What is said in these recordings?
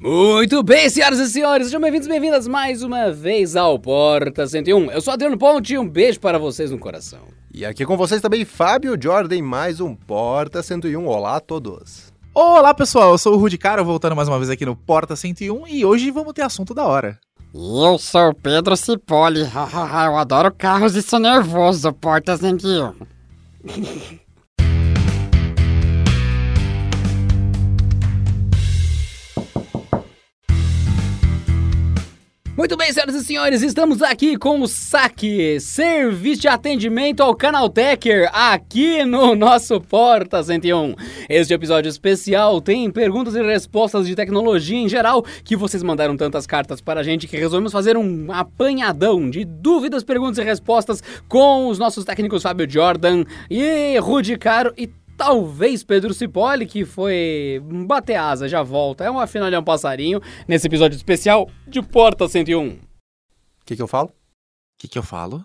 Muito bem, senhoras e senhores, sejam bem-vindos e bem-vindas mais uma vez ao Porta 101. Eu sou Adriano Ponte e um beijo para vocês no coração. E aqui com vocês também Fábio Jordan em mais um Porta 101. Olá a todos. Olá pessoal, eu sou o Rudy Caro, voltando mais uma vez aqui no Porta 101 e hoje vamos ter assunto da hora. E eu sou o Pedro Cipoli, eu adoro carros e sou nervoso, Porta 101. Muito bem, senhoras e senhores, estamos aqui com o Saque, serviço de atendimento ao Canaltecher, aqui no nosso Porta 101. Este episódio especial tem perguntas e respostas de tecnologia em geral, que vocês mandaram tantas cartas para a gente que resolvemos fazer um apanhadão de dúvidas, perguntas e respostas com os nossos técnicos Fábio Jordan e Rudy Caro e Talvez Pedro Cipolli, que foi bater asa, já volta. É uma final de um passarinho nesse episódio especial de Porta 101. O que, que eu falo? O que, que eu falo?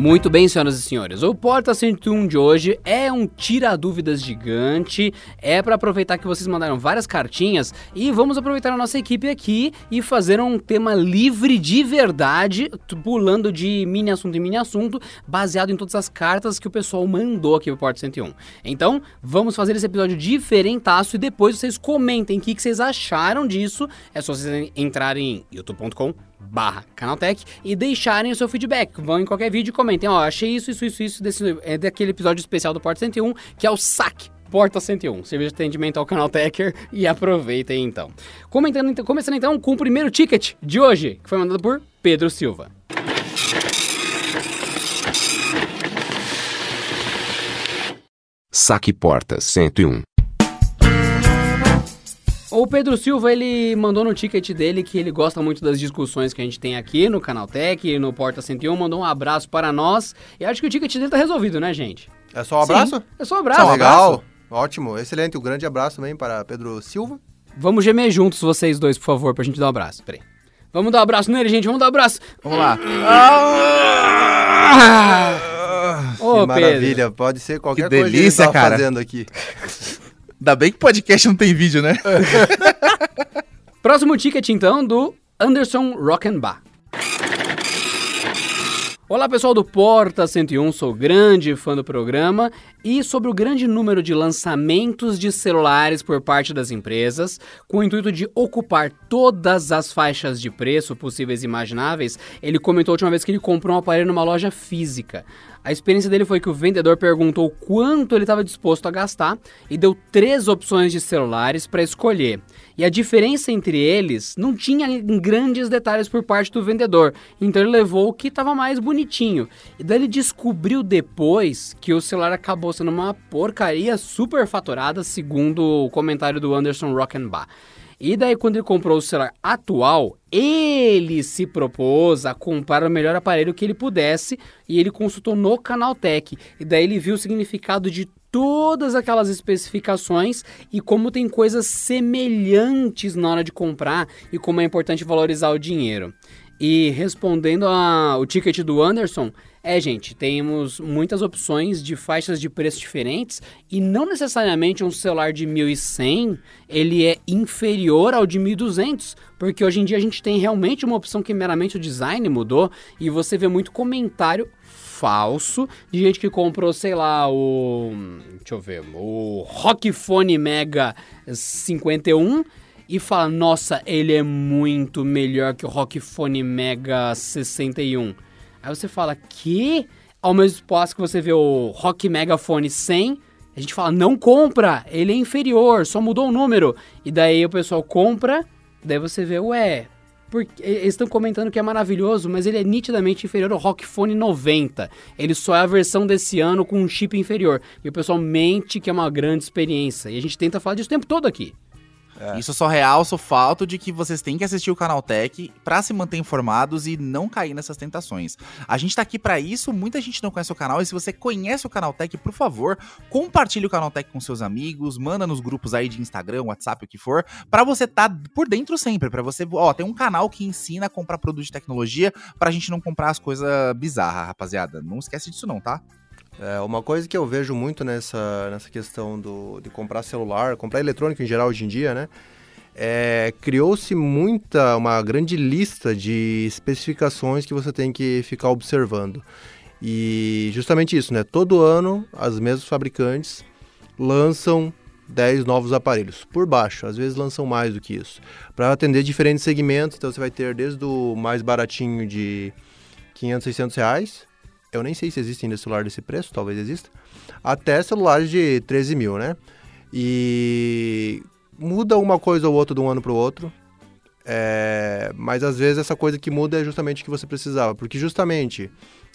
Muito bem, senhoras e senhores. O Porta 101 de hoje é um tira-dúvidas gigante. É para aproveitar que vocês mandaram várias cartinhas e vamos aproveitar a nossa equipe aqui e fazer um tema livre de verdade, pulando de mini assunto em mini assunto, baseado em todas as cartas que o pessoal mandou aqui pro Porta 101. Então, vamos fazer esse episódio diferentaço e depois vocês comentem o que, que vocês acharam disso. É só vocês entrarem em youtube.com barra Canaltech e deixarem o seu feedback. Vão em qualquer vídeo e comentem, ó, achei isso, isso, isso, isso desse, é daquele episódio especial do Porta 101, que é o saque Porta 101, serviço de atendimento ao canal Techer e aproveitem então. Comentando, então. Começando então com o primeiro ticket de hoje, que foi mandado por Pedro Silva. Saque Porta 101. O Pedro Silva, ele mandou no ticket dele que ele gosta muito das discussões que a gente tem aqui no Canaltech, no Porta 101, mandou um abraço para nós. E acho que o ticket dele tá resolvido, né, gente? É só um abraço? Sim, é só um abraço. Tá legal. Ótimo, excelente. Um grande abraço também para Pedro Silva. Vamos gemer juntos vocês dois, por favor, pra gente dar um abraço. Peraí. Vamos dar um abraço nele, gente. Vamos dar um abraço. Vamos lá. Ah! Ô, que maravilha. Pedro. Pode ser qualquer Que coisa que ele delícia, tá cara. fazendo aqui. Ainda bem que podcast não tem vídeo, né? Próximo ticket, então, do Anderson Rockenbach. Olá pessoal do Porta 101, sou grande fã do programa e sobre o grande número de lançamentos de celulares por parte das empresas, com o intuito de ocupar todas as faixas de preço possíveis e imagináveis, ele comentou a última vez que ele comprou um aparelho numa loja física. A experiência dele foi que o vendedor perguntou quanto ele estava disposto a gastar e deu três opções de celulares para escolher. E a diferença entre eles não tinha grandes detalhes por parte do vendedor, então ele levou o que estava mais bonitinho. E daí ele descobriu depois que o celular acabou sendo uma porcaria super faturada, segundo o comentário do Anderson Rockenbach. E daí, quando ele comprou o celular atual, ele se propôs a comprar o melhor aparelho que ele pudesse e ele consultou no Canaltech. E daí ele viu o significado de todas aquelas especificações e como tem coisas semelhantes na hora de comprar e como é importante valorizar o dinheiro. E respondendo ao ticket do Anderson, é, gente, temos muitas opções de faixas de preço diferentes e não necessariamente um celular de 1100 ele é inferior ao de 1200, porque hoje em dia a gente tem realmente uma opção que meramente o design mudou e você vê muito comentário falso de gente que comprou, sei lá, o deixa eu ver, o Rockfone Mega 51 e fala, nossa, ele é muito melhor que o Rockfone Mega 61. Aí você fala, que? Ao mesmo espaço que você vê o Rock Megafone 100, a gente fala, não compra, ele é inferior, só mudou o número. E daí o pessoal compra, daí você vê, ué, porque eles estão comentando que é maravilhoso, mas ele é nitidamente inferior ao ROG Phone 90. Ele só é a versão desse ano com um chip inferior. E o pessoal mente que é uma grande experiência. E a gente tenta falar disso o tempo todo aqui. É. Isso só realça o fato de que vocês têm que assistir o Canal Tech para se manter informados e não cair nessas tentações. A gente tá aqui para isso, muita gente não conhece o canal e se você conhece o Canal Tech, por favor, compartilhe o Canal Tech com seus amigos, manda nos grupos aí de Instagram, WhatsApp, o que for, para você tá por dentro sempre, para você, ó, tem um canal que ensina a comprar produto de tecnologia pra gente não comprar as coisas bizarras, rapaziada. Não esquece disso não, tá? É, uma coisa que eu vejo muito nessa, nessa questão do, de comprar celular, comprar eletrônico em geral hoje em dia, né? É, criou-se muita, uma grande lista de especificações que você tem que ficar observando. E justamente isso, né? Todo ano as mesmas fabricantes lançam 10 novos aparelhos por baixo, às vezes lançam mais do que isso, para atender diferentes segmentos. Então você vai ter desde o mais baratinho de 500, 600 reais eu nem sei se existe ainda celular desse preço, talvez exista, até celulares de 13 mil, né? E muda uma coisa ou outra de um ano para o outro, é... mas às vezes essa coisa que muda é justamente o que você precisava, porque justamente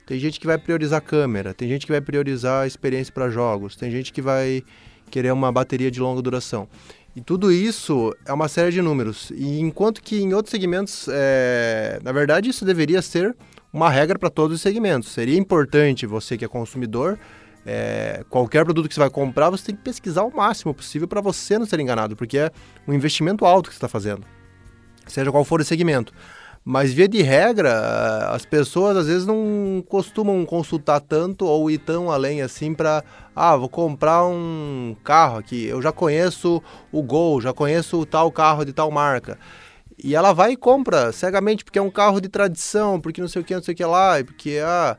tem gente que vai priorizar câmera, tem gente que vai priorizar experiência para jogos, tem gente que vai querer uma bateria de longa duração. E tudo isso é uma série de números. E enquanto que em outros segmentos, é... na verdade, isso deveria ser uma regra para todos os segmentos. Seria importante você que é consumidor, é, qualquer produto que você vai comprar, você tem que pesquisar o máximo possível para você não ser enganado, porque é um investimento alto que você está fazendo, seja qual for o segmento. Mas, via de regra, as pessoas às vezes não costumam consultar tanto ou ir tão além assim para. Ah, vou comprar um carro aqui. Eu já conheço o Gol, já conheço tal carro de tal marca. E ela vai e compra cegamente, porque é um carro de tradição, porque não sei o que, não sei o que lá, porque ah,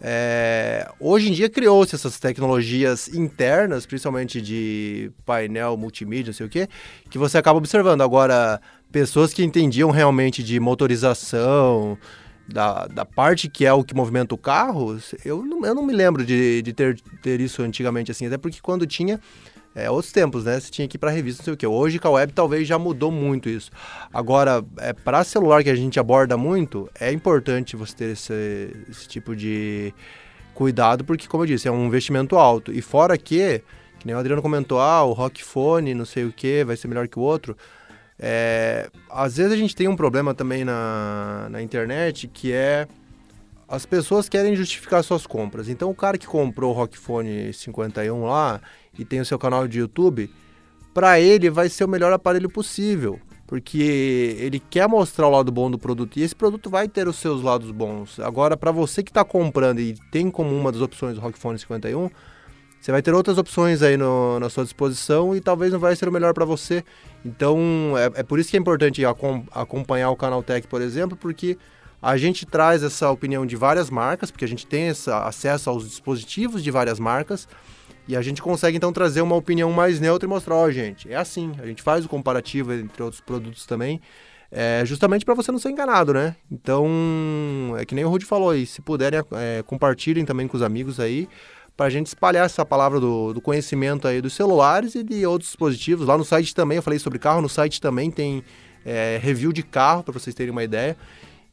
é... hoje em dia criou-se essas tecnologias internas, principalmente de painel multimídia, não sei o que, que você acaba observando. Agora, pessoas que entendiam realmente de motorização, da, da parte que é o que movimenta o carro, eu não, eu não me lembro de, de ter, ter isso antigamente assim, até porque quando tinha é, outros tempos, né? Você tinha que ir para revista, não sei o quê. Hoje com a web talvez já mudou muito isso. Agora, é, para celular que a gente aborda muito, é importante você ter esse, esse tipo de cuidado, porque, como eu disse, é um investimento alto. E fora que, que nem o Adriano comentou, ah, o Rock Phone, não sei o que, vai ser melhor que o outro. É, às vezes a gente tem um problema também na, na internet que é as pessoas querem justificar suas compras. Então o cara que comprou o Rock Phone 51 lá e tem o seu canal de YouTube, para ele vai ser o melhor aparelho possível, porque ele quer mostrar o lado bom do produto e esse produto vai ter os seus lados bons. Agora, para você que está comprando e tem como uma das opções o Rockphone 51, você vai ter outras opções aí no, na sua disposição e talvez não vai ser o melhor para você. Então, é, é, por isso que é importante acompanhar o Canal Tech, por exemplo, porque a gente traz essa opinião de várias marcas, porque a gente tem essa, acesso aos dispositivos de várias marcas. E a gente consegue então trazer uma opinião mais neutra e mostrar, ó, oh, gente, é assim. A gente faz o comparativo entre outros produtos também, é, justamente para você não ser enganado, né? Então, é que nem o Rudy falou aí, se puderem, é, compartilhem também com os amigos aí, para a gente espalhar essa palavra do, do, conhecimento aí dos celulares e de outros dispositivos. Lá no site também, eu falei sobre carro, no site também tem é, review de carro, para vocês terem uma ideia.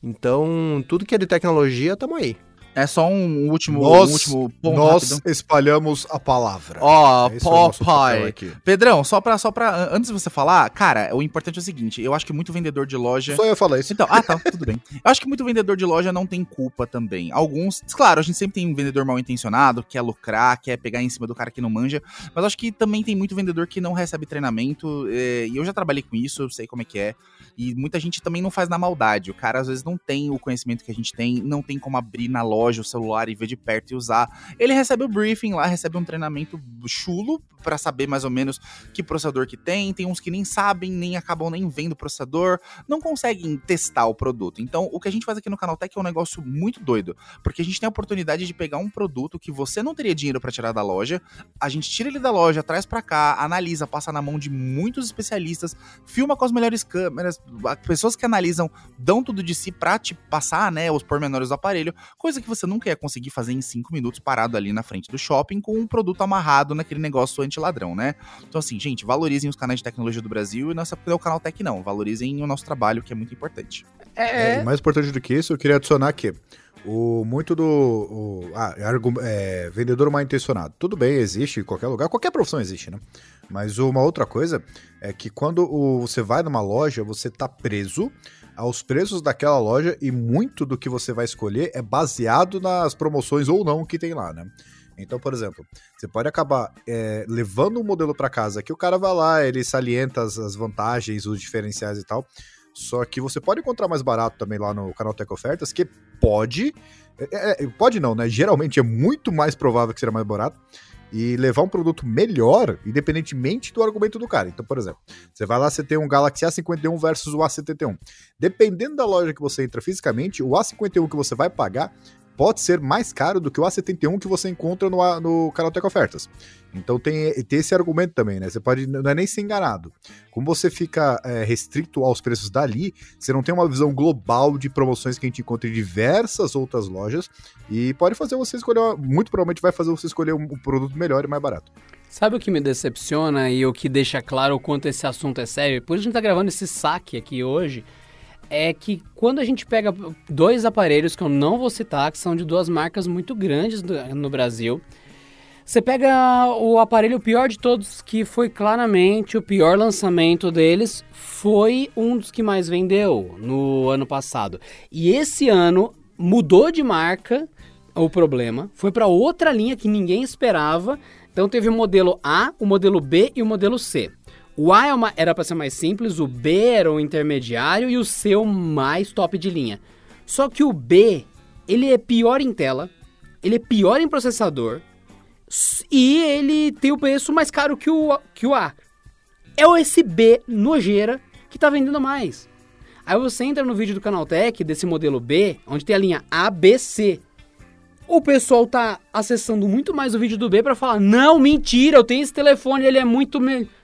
Então, tudo que é de tecnologia, estamos aí. É só um último, nós, um último ponto Nós rápido. espalhamos a palavra. Ó, oh, Popeye. Pedrão, só pra, só pra. Antes de você falar, cara, o importante é o seguinte: eu acho que muito vendedor de loja. Só eu falar isso. Então, ah, tá, tudo bem. Eu acho que muito vendedor de loja não tem culpa também. Alguns, claro, a gente sempre tem um vendedor mal intencionado, quer lucrar, quer pegar em cima do cara que não manja. Mas acho que também tem muito vendedor que não recebe treinamento. É, e eu já trabalhei com isso, eu sei como é que é. E muita gente também não faz na maldade. O cara às vezes não tem o conhecimento que a gente tem, não tem como abrir na loja o celular e ver de perto e usar. Ele recebe o briefing lá, recebe um treinamento chulo para saber mais ou menos que processador que tem. Tem uns que nem sabem, nem acabam nem vendo o processador, não conseguem testar o produto. Então, o que a gente faz aqui no Canal Tech é um negócio muito doido, porque a gente tem a oportunidade de pegar um produto que você não teria dinheiro para tirar da loja, a gente tira ele da loja, traz para cá, analisa, passa na mão de muitos especialistas, filma com as melhores câmeras, pessoas que analisam dão tudo de si para te passar, né, os pormenores do aparelho, coisa que você nunca ia conseguir fazer em cinco minutos parado ali na frente do shopping com um produto amarrado naquele negócio anti-ladrão, né? Então, assim, gente, valorizem os canais de tecnologia do Brasil e não é é o canal Tech, não. Valorizem o nosso trabalho, que é muito importante. É, e mais importante do que isso, eu queria adicionar que o muito do o, ah, é, vendedor mal intencionado. Tudo bem, existe em qualquer lugar, qualquer profissão existe, né? Mas uma outra coisa é que quando você vai numa loja, você tá preso aos preços daquela loja e muito do que você vai escolher é baseado nas promoções ou não que tem lá, né? Então, por exemplo, você pode acabar é, levando um modelo para casa que o cara vai lá, ele salienta as, as, vantagens, os diferenciais e tal. Só que você pode encontrar mais barato também lá no canal Tech Ofertas, que pode. É, é, pode não, né? Geralmente é muito mais provável que seja mais barato e levar um produto melhor, independentemente do argumento do cara. Então, por exemplo, você vai lá, você tem um Galaxy A51 versus o A71. Dependendo da loja que você entra fisicamente, o A51 que você vai pagar pode ser mais caro do que o A71 que você encontra no, no Canaltech Ofertas. Então tem, tem esse argumento também, né? Você pode, não é nem ser enganado. Como você fica é, restrito aos preços dali, você não tem uma visão global de promoções que a gente encontra em diversas outras lojas e pode fazer você escolher, muito provavelmente vai fazer você escolher um, um produto melhor e mais barato. Sabe o que me decepciona e o que deixa claro o quanto esse assunto é sério? Por isso a gente tá gravando esse saque aqui hoje é que quando a gente pega dois aparelhos que eu não vou citar, que são de duas marcas muito grandes no Brasil, você pega o aparelho pior de todos, que foi claramente o pior lançamento deles, foi um dos que mais vendeu no ano passado. E esse ano mudou de marca o problema, foi para outra linha que ninguém esperava. Então teve o modelo A, o modelo B e o modelo C. O A é era para ser mais simples, o B era o intermediário e o C o mais top de linha. Só que o B, ele é pior em tela, ele é pior em processador e ele tem o preço mais caro que o, que o A. É esse B nojeira que tá vendendo mais. Aí você entra no vídeo do Canaltech desse modelo B, onde tem a linha ABC. O pessoal tá acessando muito mais o vídeo do B para falar: "Não, mentira, eu tenho esse telefone, ele é muito melhor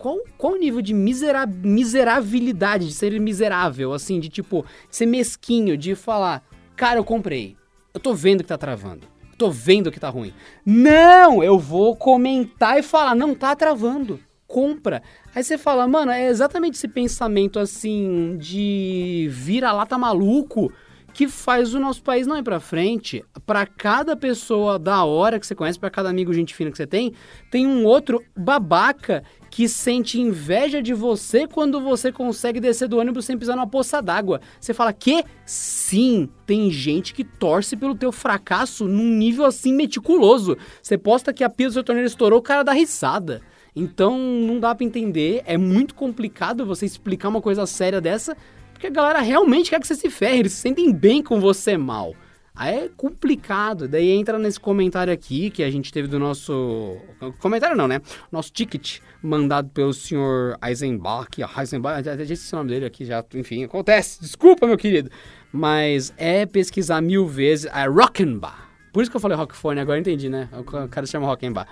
qual, qual o nível de misera miserabilidade, de ser miserável, assim, de tipo, ser mesquinho, de falar, cara, eu comprei, eu tô vendo que tá travando, tô vendo que tá ruim. Não, eu vou comentar e falar, não tá travando, compra. Aí você fala, mano, é exatamente esse pensamento assim de vira-lata maluco que faz o nosso país não ir para frente. Para cada pessoa da hora que você conhece, para cada amigo gente fina que você tem, tem um outro babaca que sente inveja de você quando você consegue descer do ônibus sem pisar numa poça d'água. Você fala que sim, tem gente que torce pelo teu fracasso num nível assim meticuloso. Você posta que a pia do seu torneiro estourou, o cara dá risada. Então não dá para entender, é muito complicado você explicar uma coisa séria dessa porque a galera realmente quer que você se ferre, eles se sentem bem com você mal. Aí é complicado. Daí entra nesse comentário aqui que a gente teve do nosso. Comentário não, né? Nosso ticket mandado pelo senhor Eisenbach. Eisenbach, já disse o nome dele aqui já. Enfim, acontece. Desculpa, meu querido. Mas é pesquisar mil vezes. É Rockenbach. Por isso que eu falei Rockfone, agora entendi, né? O cara chama Rockenbach.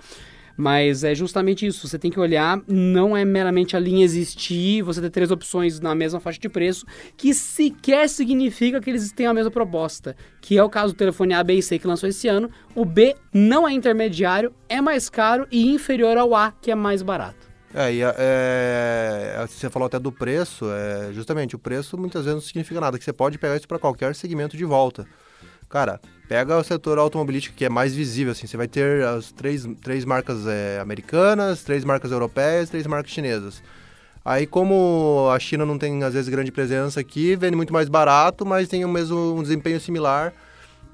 Mas é justamente isso. Você tem que olhar, não é meramente a linha existir, você ter três opções na mesma faixa de preço, que sequer significa que eles têm a mesma proposta. Que é o caso do telefone A, B e C que lançou esse ano. O B não é intermediário, é mais caro e inferior ao A, que é mais barato. É, e é, você falou até do preço, é, justamente o preço muitas vezes não significa nada, que você pode pegar isso para qualquer segmento de volta. Cara, pega o setor automobilístico que é mais visível, assim, você vai ter as três, três marcas é, americanas, três marcas europeias, três marcas chinesas. Aí, como a China não tem, às vezes, grande presença aqui, vende muito mais barato, mas tem o mesmo um desempenho similar.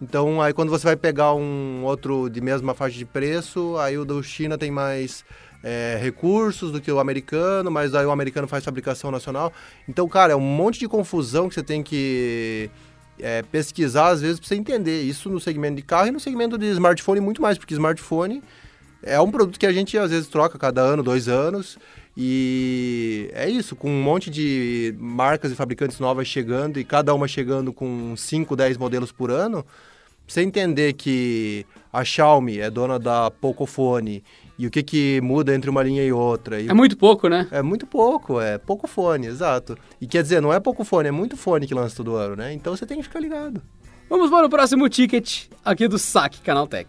Então, aí quando você vai pegar um outro de mesma faixa de preço, aí o do China tem mais é, recursos do que o americano, mas aí o americano faz fabricação nacional. Então, cara, é um monte de confusão que você tem que é, pesquisar, às vezes, para você entender isso no segmento de carro e no segmento de smartphone muito mais, porque smartphone é um produto que a gente às vezes troca cada ano, dois anos. E é isso, com um monte de marcas e fabricantes novas chegando e cada uma chegando com 5, 10 modelos por ano, você entender que a Xiaomi é dona da Pocophone e o que, que muda entre uma linha e outra. E é muito pouco, né? É muito pouco, é pouco fone, exato. E quer dizer, não é pouco fone, é muito fone que lança todo ano, né? Então você tem que ficar ligado. Vamos para o próximo ticket aqui do Saque Canaltech.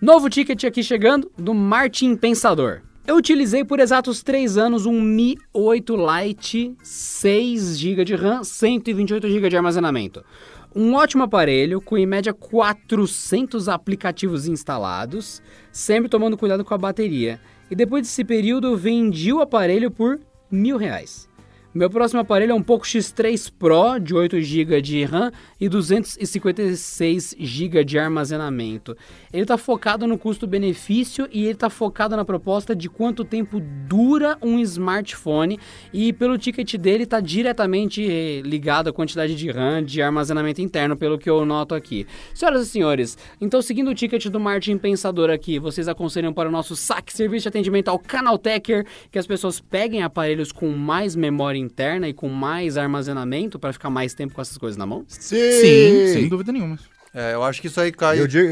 Novo ticket aqui chegando do Martin Pensador. Eu utilizei por exatos 3 anos um Mi 8 Lite 6 GB de RAM, 128 GB de armazenamento. Um ótimo aparelho com em média 400 aplicativos instalados, sempre tomando cuidado com a bateria. E depois desse período vendi o aparelho por mil reais. Meu próximo aparelho é um Poco X3 Pro de 8 GB de RAM e 256 GB de armazenamento. Ele está focado no custo-benefício e ele está focado na proposta de quanto tempo dura um smartphone e pelo ticket dele está diretamente eh, ligado à quantidade de RAM de armazenamento interno, pelo que eu noto aqui. Senhoras e senhores, então seguindo o ticket do Martin Pensador aqui, vocês aconselham para o nosso saque serviço de atendimento ao Canaltecher que as pessoas peguem aparelhos com mais memória interna e com mais armazenamento para ficar mais tempo com essas coisas na mão? Sim, sem dúvida nenhuma. É, eu acho que isso aí cai. Eu digo,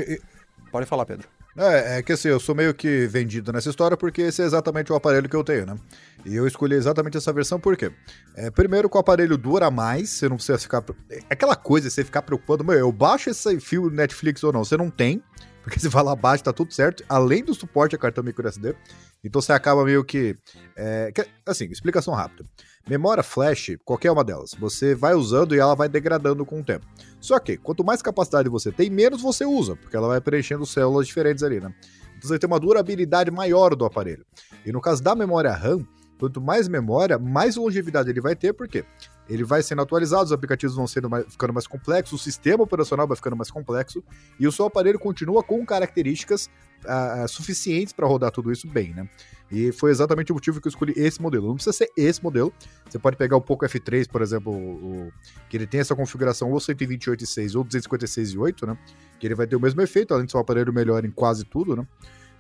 Pode falar, Pedro. É, é que assim, eu sou meio que vendido nessa história porque esse é exatamente o aparelho que eu tenho, né? E eu escolhi exatamente essa versão por quê? É, primeiro que o aparelho dura mais, você não precisa ficar... É aquela coisa, você ficar preocupando, meu, eu baixo esse fio Netflix ou não, você não tem, porque você vai lá abaixo, tá tudo certo, além do suporte a cartão microSD, então você acaba meio que... É, que assim, explicação rápida. Memória flash, qualquer uma delas, você vai usando e ela vai degradando com o tempo. Só que, quanto mais capacidade você tem, menos você usa, porque ela vai preenchendo células diferentes ali, né? Então você tem uma durabilidade maior do aparelho. E no caso da memória RAM, quanto mais memória, mais longevidade ele vai ter, por quê? Ele vai sendo atualizado, os aplicativos vão sendo mais, ficando mais complexos, o sistema operacional vai ficando mais complexo, e o seu aparelho continua com características uh, suficientes para rodar tudo isso bem, né? E foi exatamente o motivo que eu escolhi esse modelo. Não precisa ser esse modelo. Você pode pegar o Poco F3, por exemplo, o, que ele tem essa configuração ou 128.6 ou 256.8, né? Que ele vai ter o mesmo efeito, além de ser um aparelho melhor em quase tudo, né?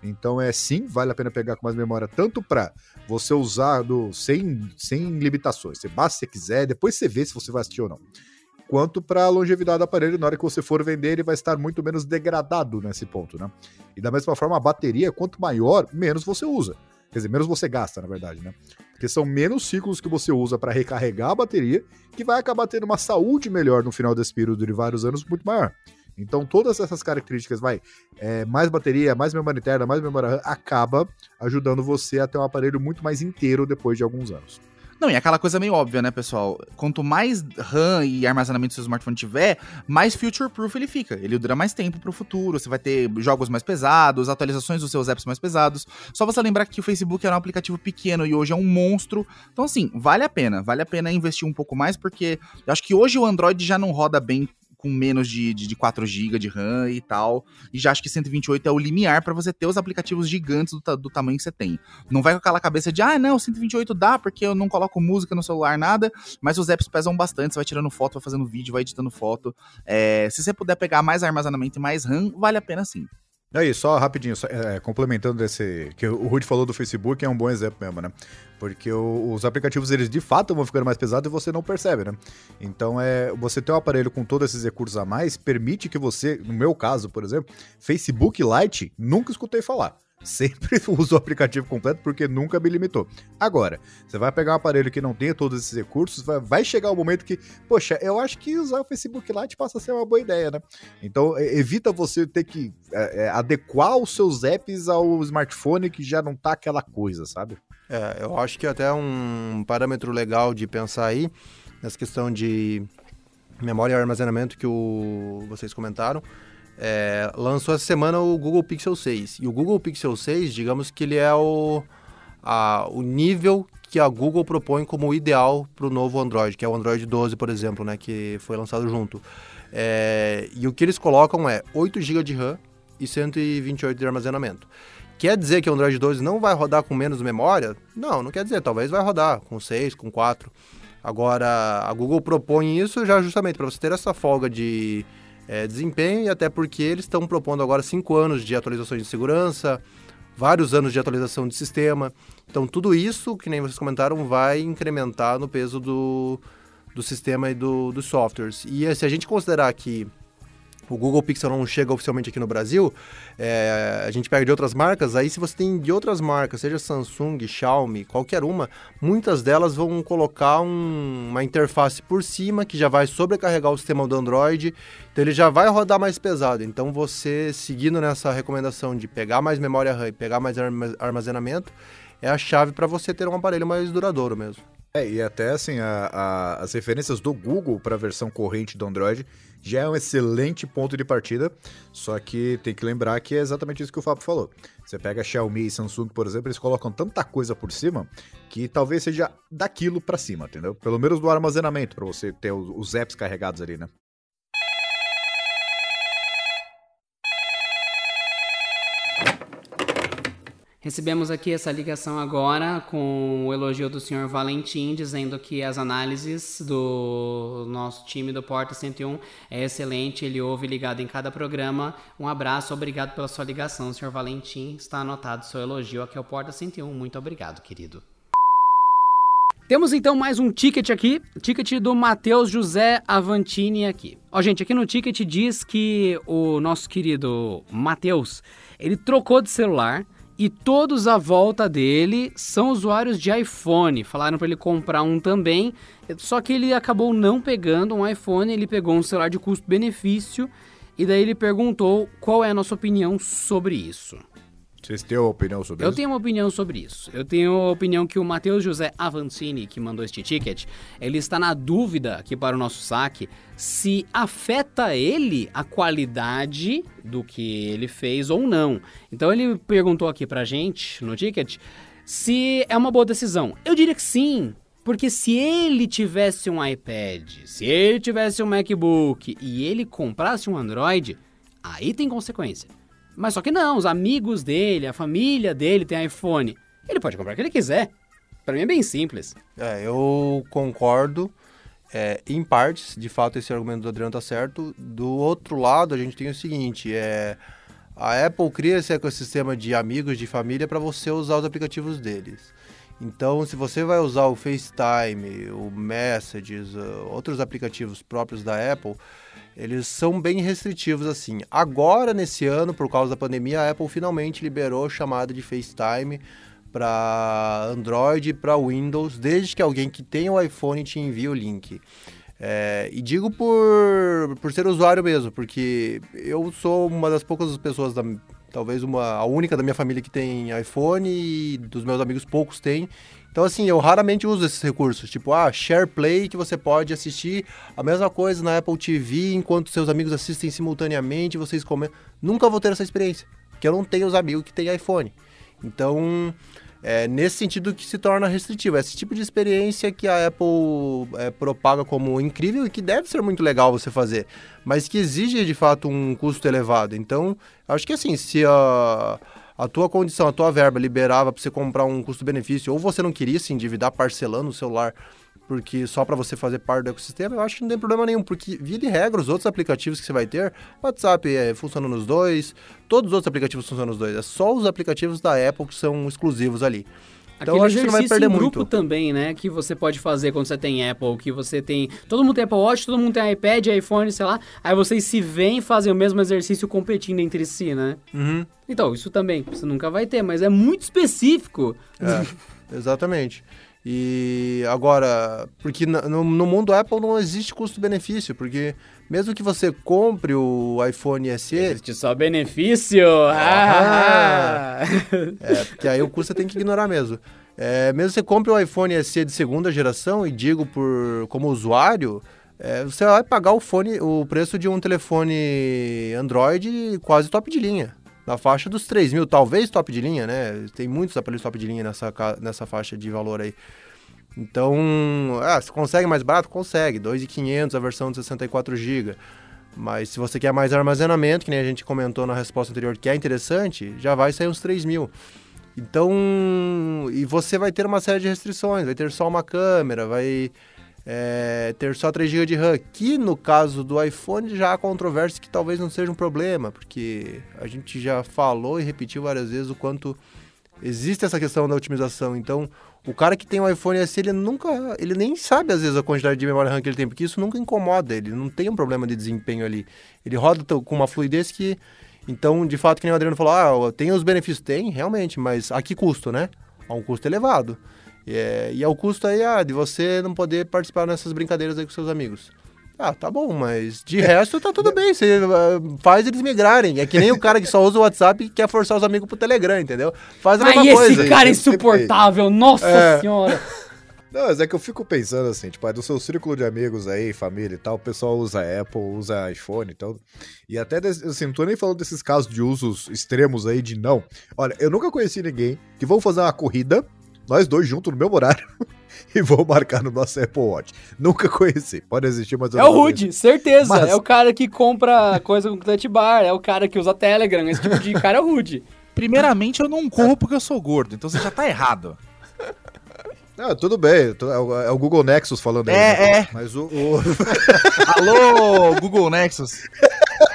Então é sim, vale a pena pegar com mais memória, tanto para você usar do, sem, sem limitações. Você basta se quiser, depois você vê se você vai assistir ou não. Quanto para a longevidade do aparelho, na hora que você for vender, ele vai estar muito menos degradado nesse ponto, né? E da mesma forma, a bateria, quanto maior, menos você usa. Quer dizer, menos você gasta, na verdade, né? Porque são menos ciclos que você usa para recarregar a bateria, que vai acabar tendo uma saúde melhor no final desse período de vários anos muito maior. Então, todas essas características, vai, é, mais bateria, mais memória interna, mais memória RAM, acaba ajudando você a ter um aparelho muito mais inteiro depois de alguns anos. Não, e aquela coisa meio óbvia, né, pessoal? Quanto mais RAM e armazenamento seu smartphone tiver, mais future-proof ele fica. Ele dura mais tempo pro futuro, você vai ter jogos mais pesados, atualizações dos seus apps mais pesados. Só você lembrar que o Facebook era um aplicativo pequeno e hoje é um monstro. Então, assim, vale a pena. Vale a pena investir um pouco mais, porque eu acho que hoje o Android já não roda bem com menos de, de, de 4 GB de RAM e tal. E já acho que 128 é o limiar para você ter os aplicativos gigantes do, do, tamanho que você tem. Não vai com aquela cabeça de, ah, não, 128 dá porque eu não coloco música no celular, nada, mas os apps pesam bastante, você vai tirando foto, vai fazendo vídeo, vai editando foto. É, se você puder pegar mais armazenamento e mais RAM, vale a pena sim. Aí, só rapidinho, só, é, complementando esse. que o Rudy falou do Facebook, é um bom exemplo mesmo, né? Porque o, os aplicativos, eles de fato vão ficando mais pesados e você não percebe, né? Então, é, você ter um aparelho com todos esses recursos a mais permite que você, no meu caso, por exemplo, Facebook Lite, nunca escutei falar sempre uso o aplicativo completo porque nunca me limitou. Agora, você vai pegar um aparelho que não tenha todos esses recursos, vai, vai chegar o um momento que, poxa, eu acho que usar o Facebook Lite passa a ser uma boa ideia, né? Então, evita você ter que é, é, adequar os seus apps ao smartphone que já não tá aquela coisa, sabe? É, eu acho que até um parâmetro legal de pensar aí, nessa questão de memória e armazenamento que o, vocês comentaram, é, lançou essa semana o Google Pixel 6. E o Google Pixel 6, digamos que ele é o, a, o nível que a Google propõe como ideal para o novo Android, que é o Android 12, por exemplo, né, que foi lançado junto. É, e o que eles colocam é 8 GB de RAM e 128 de armazenamento. Quer dizer que o Android 12 não vai rodar com menos memória? Não, não quer dizer. Talvez vai rodar com 6, com 4. Agora, a Google propõe isso já justamente para você ter essa folga de é, desempenho e até porque eles estão propondo agora cinco anos de atualizações de segurança, vários anos de atualização de sistema. Então, tudo isso, que nem vocês comentaram, vai incrementar no peso do, do sistema e do, dos softwares. E se a gente considerar que o Google Pixel não chega oficialmente aqui no Brasil, é, a gente pega de outras marcas, aí se você tem de outras marcas, seja Samsung, Xiaomi, qualquer uma, muitas delas vão colocar um, uma interface por cima que já vai sobrecarregar o sistema do Android, então ele já vai rodar mais pesado. Então você, seguindo nessa recomendação de pegar mais memória RAM e pegar mais armazenamento, é a chave para você ter um aparelho mais duradouro mesmo. É, e até assim, a, a, as referências do Google para a versão corrente do Android já é um excelente ponto de partida, só que tem que lembrar que é exatamente isso que o Fábio falou. Você pega Xiaomi e Samsung, por exemplo, eles colocam tanta coisa por cima que talvez seja daquilo para cima, entendeu? Pelo menos do armazenamento, para você ter os, os apps carregados ali, né? Recebemos aqui essa ligação agora com o elogio do senhor Valentim, dizendo que as análises do nosso time do Porta 101 é excelente, ele ouve ligado em cada programa. Um abraço, obrigado pela sua ligação, senhor Valentim. Está anotado seu elogio aqui ao Porta 101. Muito obrigado, querido. Temos então mais um ticket aqui, ticket do Matheus José Avantini aqui. Ó, gente, aqui no ticket diz que o nosso querido Matheus, ele trocou de celular e todos à volta dele são usuários de iPhone. Falaram para ele comprar um também, só que ele acabou não pegando um iPhone, ele pegou um celular de custo-benefício e daí ele perguntou qual é a nossa opinião sobre isso. Vocês têm uma opinião sobre eu isso? Eu tenho uma opinião sobre isso. Eu tenho a opinião que o Matheus José Avancini, que mandou este ticket, ele está na dúvida aqui para o nosso saque se afeta ele a qualidade do que ele fez ou não. Então ele perguntou aqui pra gente no ticket se é uma boa decisão. Eu diria que sim, porque se ele tivesse um iPad, se ele tivesse um MacBook e ele comprasse um Android, aí tem consequência. Mas só que não, os amigos dele, a família dele tem iPhone. Ele pode comprar o que ele quiser. Para mim é bem simples. É, eu concordo. É, em partes, de fato, esse argumento do Adriano tá certo. Do outro lado, a gente tem o seguinte: é, a Apple cria esse ecossistema de amigos, de família, para você usar os aplicativos deles. Então, se você vai usar o FaceTime, o Messages, uh, outros aplicativos próprios da Apple, eles são bem restritivos assim. Agora, nesse ano, por causa da pandemia, a Apple finalmente liberou chamada de FaceTime para Android e para Windows, desde que alguém que tem o iPhone te envie o link. É, e digo por, por ser usuário mesmo, porque eu sou uma das poucas pessoas, da, talvez uma, a única da minha família que tem iPhone e dos meus amigos poucos têm. Então, assim, eu raramente uso esses recursos, tipo, ah, SharePlay, que você pode assistir a mesma coisa na Apple TV enquanto seus amigos assistem simultaneamente, vocês comem. Nunca vou ter essa experiência, porque eu não tenho os amigos que têm iPhone. Então, é nesse sentido que se torna restritivo. Esse tipo de experiência que a Apple é, propaga como incrível e que deve ser muito legal você fazer, mas que exige de fato um custo elevado. Então, acho que assim, se a a tua condição, a tua verba liberava para você comprar um custo-benefício, ou você não queria se endividar parcelando o celular porque só para você fazer parte do ecossistema, eu acho que não tem problema nenhum, porque via de regra, os outros aplicativos que você vai ter, WhatsApp é, funciona nos dois, todos os outros aplicativos funcionam nos dois, é só os aplicativos da Apple que são exclusivos ali. Então, Aquele exercício vai perder em grupo muito. também, né? Que você pode fazer quando você tem Apple, que você tem... Todo mundo tem Apple Watch, todo mundo tem iPad, iPhone, sei lá. Aí vocês se veem fazem o mesmo exercício competindo entre si, né? Uhum. Então, isso também você nunca vai ter, mas é muito específico. É, exatamente. E agora, porque no, no mundo Apple não existe custo-benefício, porque mesmo que você compre o iPhone SE. Existe só benefício! Ah! é, porque aí o custo você tem que ignorar mesmo. É, mesmo que você compre o iPhone SE de segunda geração, e digo por como usuário, é, você vai pagar o, fone, o preço de um telefone Android quase top de linha na faixa dos 3 mil, talvez top de linha, né? Tem muitos aparelhos top de linha nessa, nessa faixa de valor aí. Então, ah, você consegue mais barato? Consegue, 2.500 a versão de 64 GB. Mas se você quer mais armazenamento, que nem a gente comentou na resposta anterior, que é interessante, já vai sair uns 3 mil. Então, e você vai ter uma série de restrições, vai ter só uma câmera, vai é, ter só 3 GB de RAM, que no caso do iPhone já há controvérsia que talvez não seja um problema, porque a gente já falou e repetiu várias vezes o quanto Existe essa questão da otimização. Então, o cara que tem um iPhone SE, ele nunca. Ele nem sabe, às vezes, a quantidade de memória RAM que ele tem, porque isso nunca incomoda ele. Não tem um problema de desempenho ali. Ele roda com uma fluidez que. Então, de fato, que nem o Adriano falou, ah, tem os benefícios? Tem, realmente, mas a que custo, né? A um custo elevado. E é, e é o custo aí, ah, de você não poder participar nessas brincadeiras aí com seus amigos. Ah, tá bom, mas de resto tá tudo bem. Você ah, faz eles migrarem. É que nem o cara que só usa o WhatsApp e quer forçar os amigos pro Telegram, entendeu? Faz a mesma Aí coisa. esse cara é insuportável, nossa É. senhora. Não, mas é que eu fico pensando assim, tipo, é do seu círculo de amigos aí, família e tal, o pessoal usa Apple, usa iPhone e tal. E até, assim, não tô nem falando desses casos de usos extremos aí de não. Olha, eu nunca conheci ninguém que vão fazer uma corrida, nós dois juntos no mesmo horário, e vão marcar no nosso Apple Watch. Nunca conheci. Pode existir, mas eu É o Rude, certeza. Mas- É o cara que compra coisa com touch bar, é o cara que usa Telegram, esse tipo de cara é o Rude. Primeiramente, eu não corro porque eu sou gordo, então você já tá errado. Não, tudo bem, é o, é o Google Nexus falando aí. É, né? é. Mas o- o, Alô, Google Nexus.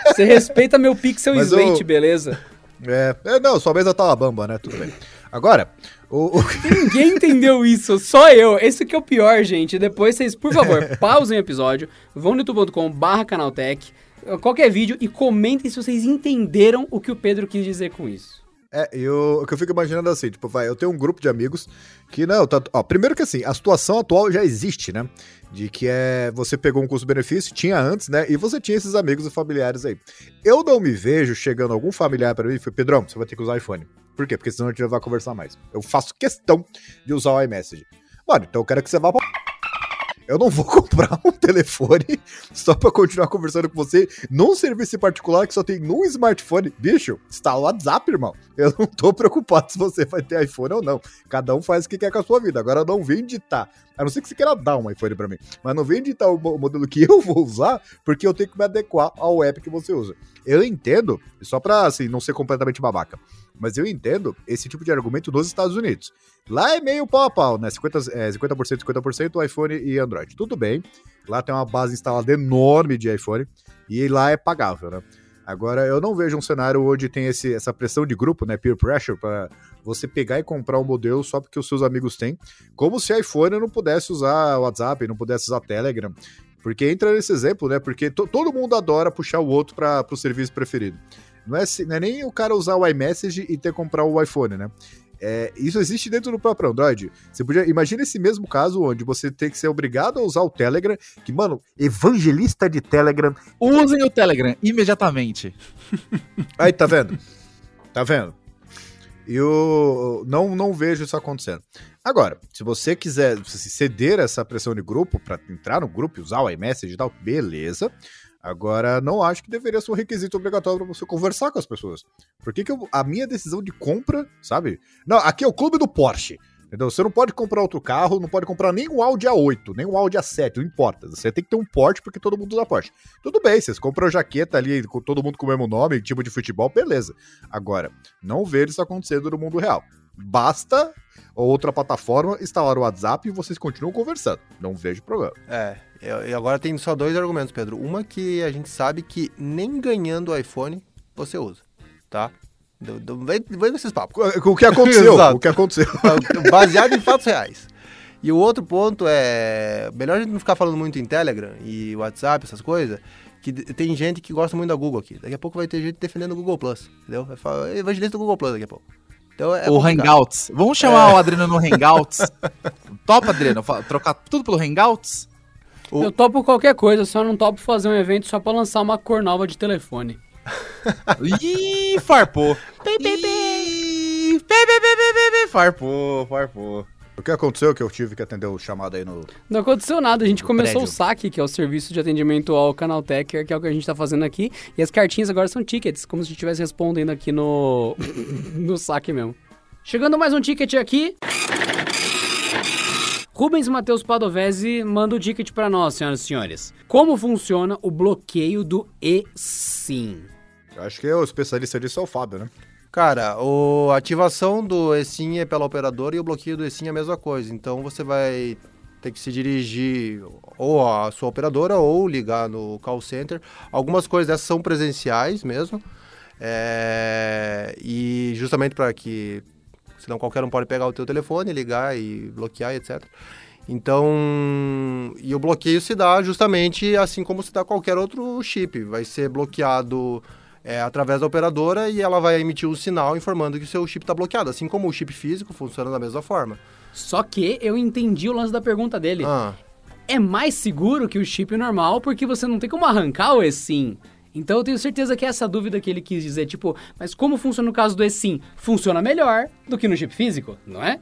Você respeita meu pixel Mas slate, o- beleza? É, é, não, sua mesa tá uma bamba, né? Tudo bem. Agora, o, o- Ninguém entendeu isso, só eu. Esse que é o pior, gente. Depois vocês, por favor, pausem o episódio, vão no youtube.com barra canaltech, qualquer vídeo e comentem se vocês entenderam o que o Pedro quis dizer com isso. É, eu, o que eu fico imaginando é assim, tipo, vai, eu tenho um grupo de amigos que, não, tá, ó, primeiro que assim, a situação atual já existe, né? De que é, você pegou um custo-benefício, tinha antes, né? E você tinha esses amigos e familiares aí. Eu não me vejo chegando algum familiar pra mim e falei, Pedrão, você vai ter que usar iPhone. Por quê? Porque senão a gente não vai conversar mais. Eu faço questão de usar o iMessage. Mano, então eu quero que você vá pra eu não vou comprar um telefone só pra continuar conversando com você num serviço particular que só tem num smartphone. Bicho, está o WhatsApp, irmão. Eu não tô preocupado se você vai ter iPhone ou não. Cada um faz o que quer com a sua vida. Agora não vem ditar. A não ser que você queira dar um iPhone pra mim. Mas não vem ditar o mo- modelo que eu vou usar, porque eu tenho que me adequar ao app que você usa. Eu entendo, só pra assim, não ser completamente babaca, mas eu entendo esse tipo de argumento nos Estados Unidos. Lá é meio pau a pau, né? 50%, é, 50%, 50% iPhone e Android. Tudo bem. Lá tem uma base instalada enorme de iPhone e lá é pagável, né? Agora, eu não vejo um cenário onde tem esse, essa pressão de grupo, né? Peer pressure, para você pegar e comprar um modelo só porque os seus amigos têm. Como se iPhone não pudesse usar WhatsApp, não pudesse usar Telegram. Porque entra nesse exemplo, né? Porque to- todo mundo adora puxar o outro para o serviço preferido. Não é, não é nem o cara usar o iMessage e ter que comprar o iPhone, né? É, isso existe dentro do próprio Android. Você podia. Imagina esse mesmo caso onde você tem que ser obrigado a usar o Telegram, que, mano, evangelista de Telegram. Usem o Telegram imediatamente. Aí, tá vendo? Tá vendo? Eu não, não vejo isso acontecendo. Agora, se você quiser se ceder essa pressão de grupo para entrar no grupo e usar o iMessage e tal, beleza. Agora, não acho que deveria ser um requisito obrigatório para você conversar com as pessoas. Por que, que eu- a minha decisão de compra, sabe? Não, aqui é o clube do Porsche. Entendeu? Você não pode comprar outro carro, não pode comprar nem um Audi A8, nem um Audi A7, não importa. Você tem que ter um Porsche porque todo mundo usa Porsche. Tudo bem, vocês compram jaqueta ali com todo mundo com o mesmo nome, tipo de futebol, beleza. Agora, não vejo isso acontecendo no mundo real. Basta outra plataforma instalar o WhatsApp e vocês continuam conversando. Não vejo problema. É, e agora tem só dois argumentos, Pedro. Uma que a gente sabe que nem ganhando o iPhone você usa, tá? Do- do- Vem vem nesses papos. O que aconteceu? O que aconteceu? Baseado em fatos reais. E o outro ponto é. Melhor a gente não ficar falando muito em Telegram e WhatsApp, essas coisas. Que tem gente que gosta muito da Google aqui. Daqui a pouco vai ter gente defendendo o Google Plus. Entendeu? Vai falar, evangelista do Google Plus daqui a pouco. Então é. o complicado. Hangouts. Vamos chamar o Adriano no Hangouts. Topa, Adriano? Trocar tudo pelo Hangouts? O- Eu topo qualquer coisa, só não topo fazer um evento só pra lançar uma cor nova de telefone. Ih, farpou. Pe- pe- pe- Farpou, farpou. O que aconteceu que eu tive que atender o chamado aí no. Não aconteceu nada, a gente começou prédio. o saque, que é o serviço de atendimento ao Canaltech, que é o que a gente tá fazendo aqui, e as cartinhas agora são tickets, como se a gente estivesse respondendo aqui no, no saque mesmo. Chegando mais um ticket aqui. Rubens Matheus Padovese manda o ticket pra nós, senhoras e senhores. Como funciona o bloqueio do eSIM? Eu acho que o especialista disso é o Fábio, né? Cara, o- a ativação do eSIM é pela operadora e o bloqueio do eSIM é a mesma coisa. Então você vai ter que se dirigir ou à sua operadora ou ligar no call center. Algumas coisas dessas são presenciais mesmo. É, e justamente para que senão qualquer um pode pegar o teu telefone, ligar e bloquear, etc. Então, e o bloqueio se dá justamente assim como se dá qualquer outro chip. Vai ser bloqueado é, através da operadora e ela vai emitir um sinal informando que o seu chip está bloqueado, assim como o chip físico funciona da mesma forma. Só que eu entendi o lance da pergunta dele. Ah, É mais seguro que o chip normal porque você não tem como arrancar o eSIM. Então eu tenho certeza que é essa dúvida que ele quis dizer, tipo, mas como funciona no caso do eSIM? Funciona melhor do que no chip físico, não é?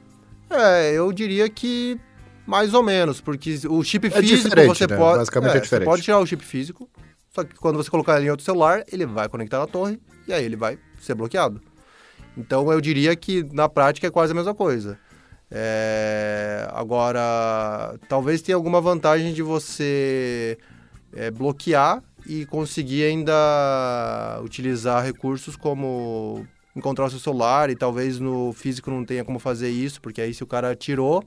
é, eu diria que mais ou menos, porque o chip É físico você né? pode. Basicamente é diferente. Você pode tirar o chip físico, só que quando você colocar ele em outro celular, ele vai conectar na torre e aí ele vai ser bloqueado. Então eu diria que na prática é quase a mesma coisa. É, Agora, talvez tenha alguma vantagem de você é, bloquear e conseguir ainda utilizar recursos como encontrar o seu celular e talvez no físico não tenha como fazer isso, porque aí se o cara tirou,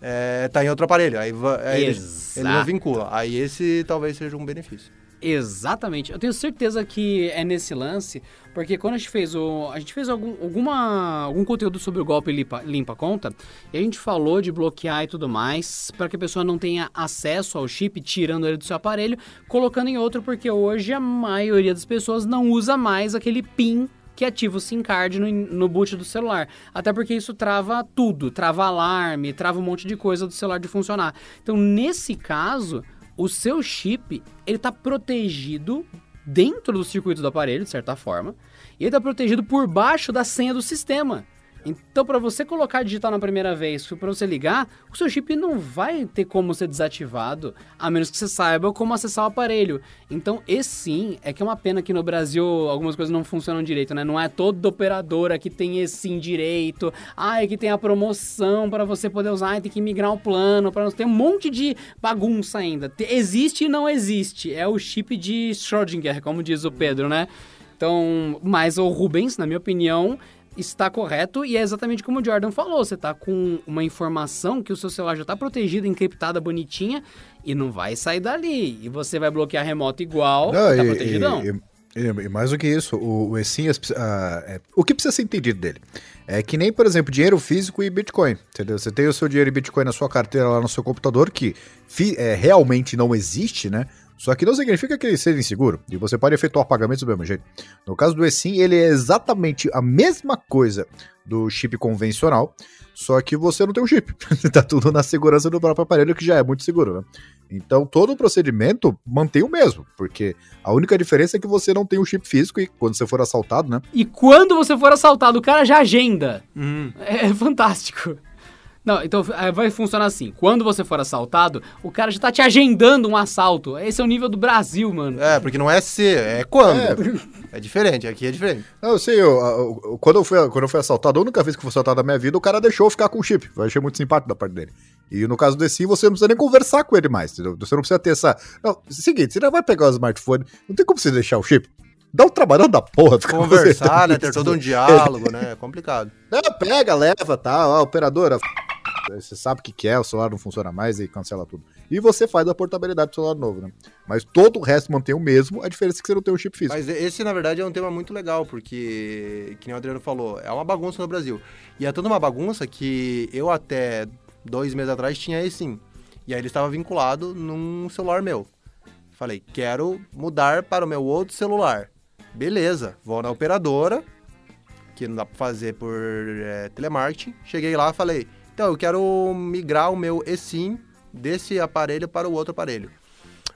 é, tá em outro aparelho, aí, aí ele, ele não vincula. Aí esse talvez seja um benefício. Exatamente. Eu tenho certeza que é nesse lance, porque quando a gente fez o. A gente fez algum, alguma, algum conteúdo sobre o golpe limpa, limpa conta, e a gente falou de bloquear e tudo mais, para que a pessoa não tenha acesso ao chip, tirando ele do seu aparelho, colocando em outro, porque hoje a maioria das pessoas não usa mais aquele PIN que ativa o SIM card no, no boot do celular. Até porque isso trava tudo, trava alarme, trava um monte de coisa do celular de funcionar. Então, nesse caso, o seu chip, ele tá protegido dentro do circuito do aparelho, de certa forma, e ele tá protegido por baixo da senha do sistema. Então, para você colocar digital na primeira vez, para você ligar, o seu chip não vai ter como ser desativado, a menos que você saiba como acessar o aparelho. Então, esse sim, é que é uma pena que no Brasil algumas coisas não funcionam direito, né? Não é toda operadora que tem esse sim direito. Ah, é que tem a promoção para você poder usar, e tem que migrar um plano, para tem um monte de bagunça ainda. Te- Existe e não existe. É o chip de Schrödinger, como diz o Pedro, né? Então, mas o Rubens, na minha opinião, está correto e é exatamente como o Jordan falou. Você tá com uma informação que o seu celular já está protegido, encriptada, bonitinha e não vai sair dali. E você vai bloquear remoto igual, Não, tá e, protegidão. e- e- e mais do que isso, o, o eSIM, ah, é, o que precisa ser entendido dele? É que nem, por exemplo, dinheiro físico e Bitcoin, entendeu? Você tem o seu dinheiro em Bitcoin na sua carteira lá no seu computador, que fi- é, realmente não existe, né? Só que não significa que ele seja inseguro, e você pode efetuar pagamentos do mesmo jeito. No caso do eSIM, ele é exatamente a mesma coisa do chip convencional, só que você não tem um chip. tá tudo na segurança do próprio aparelho, que já é muito seguro, né? Então todo o procedimento mantém o mesmo, porque a única diferença é que você não tem um chip físico e quando você for assaltado, né? E quando você for assaltado, o cara já agenda. É fantástico. Não, então é, vai funcionar assim. Quando você for assaltado, o cara já tá te agendando um assalto. Esse é o nível do Brasil, mano. É, porque não é se, é quando. É, diferente, aqui é diferente. Não, eu sei, eu, eu- eu- quando, eu fui, quando eu fui assaltado, a única vez que fui assaltado na minha vida, o cara deixou eu ficar com o chip. Eu achei muito simpático da parte dele. E no caso desse, você não precisa nem conversar com ele mais, entendeu? Você não precisa ter essa. Não, é o seguinte, você não vai pegar o smartphone, não tem como você deixar o chip. Dá um trabalhão da porra. ficar Conversar, né? Ter todo um diálogo, né? É complicado. Não, pega, leva, tá, a operadora. Você sabe o que, é, o celular não funciona mais e cancela tudo. E você faz a portabilidade do celular novo, né? Mas todo o resto mantém o mesmo, a diferença é que você não tem o chip físico. Mas esse, na verdade, é um tema muito legal, porque, que nem o Adriano falou, é uma bagunça no Brasil. E é toda uma bagunça que eu até dois meses atrás tinha aí sim. E aí ele estava vinculado num celular meu. Falei, quero mudar para o meu outro celular. Beleza, vou na operadora, que não dá para fazer por é, telemarketing. Cheguei lá falei, então eu quero migrar o meu eSIM desse aparelho para o outro aparelho.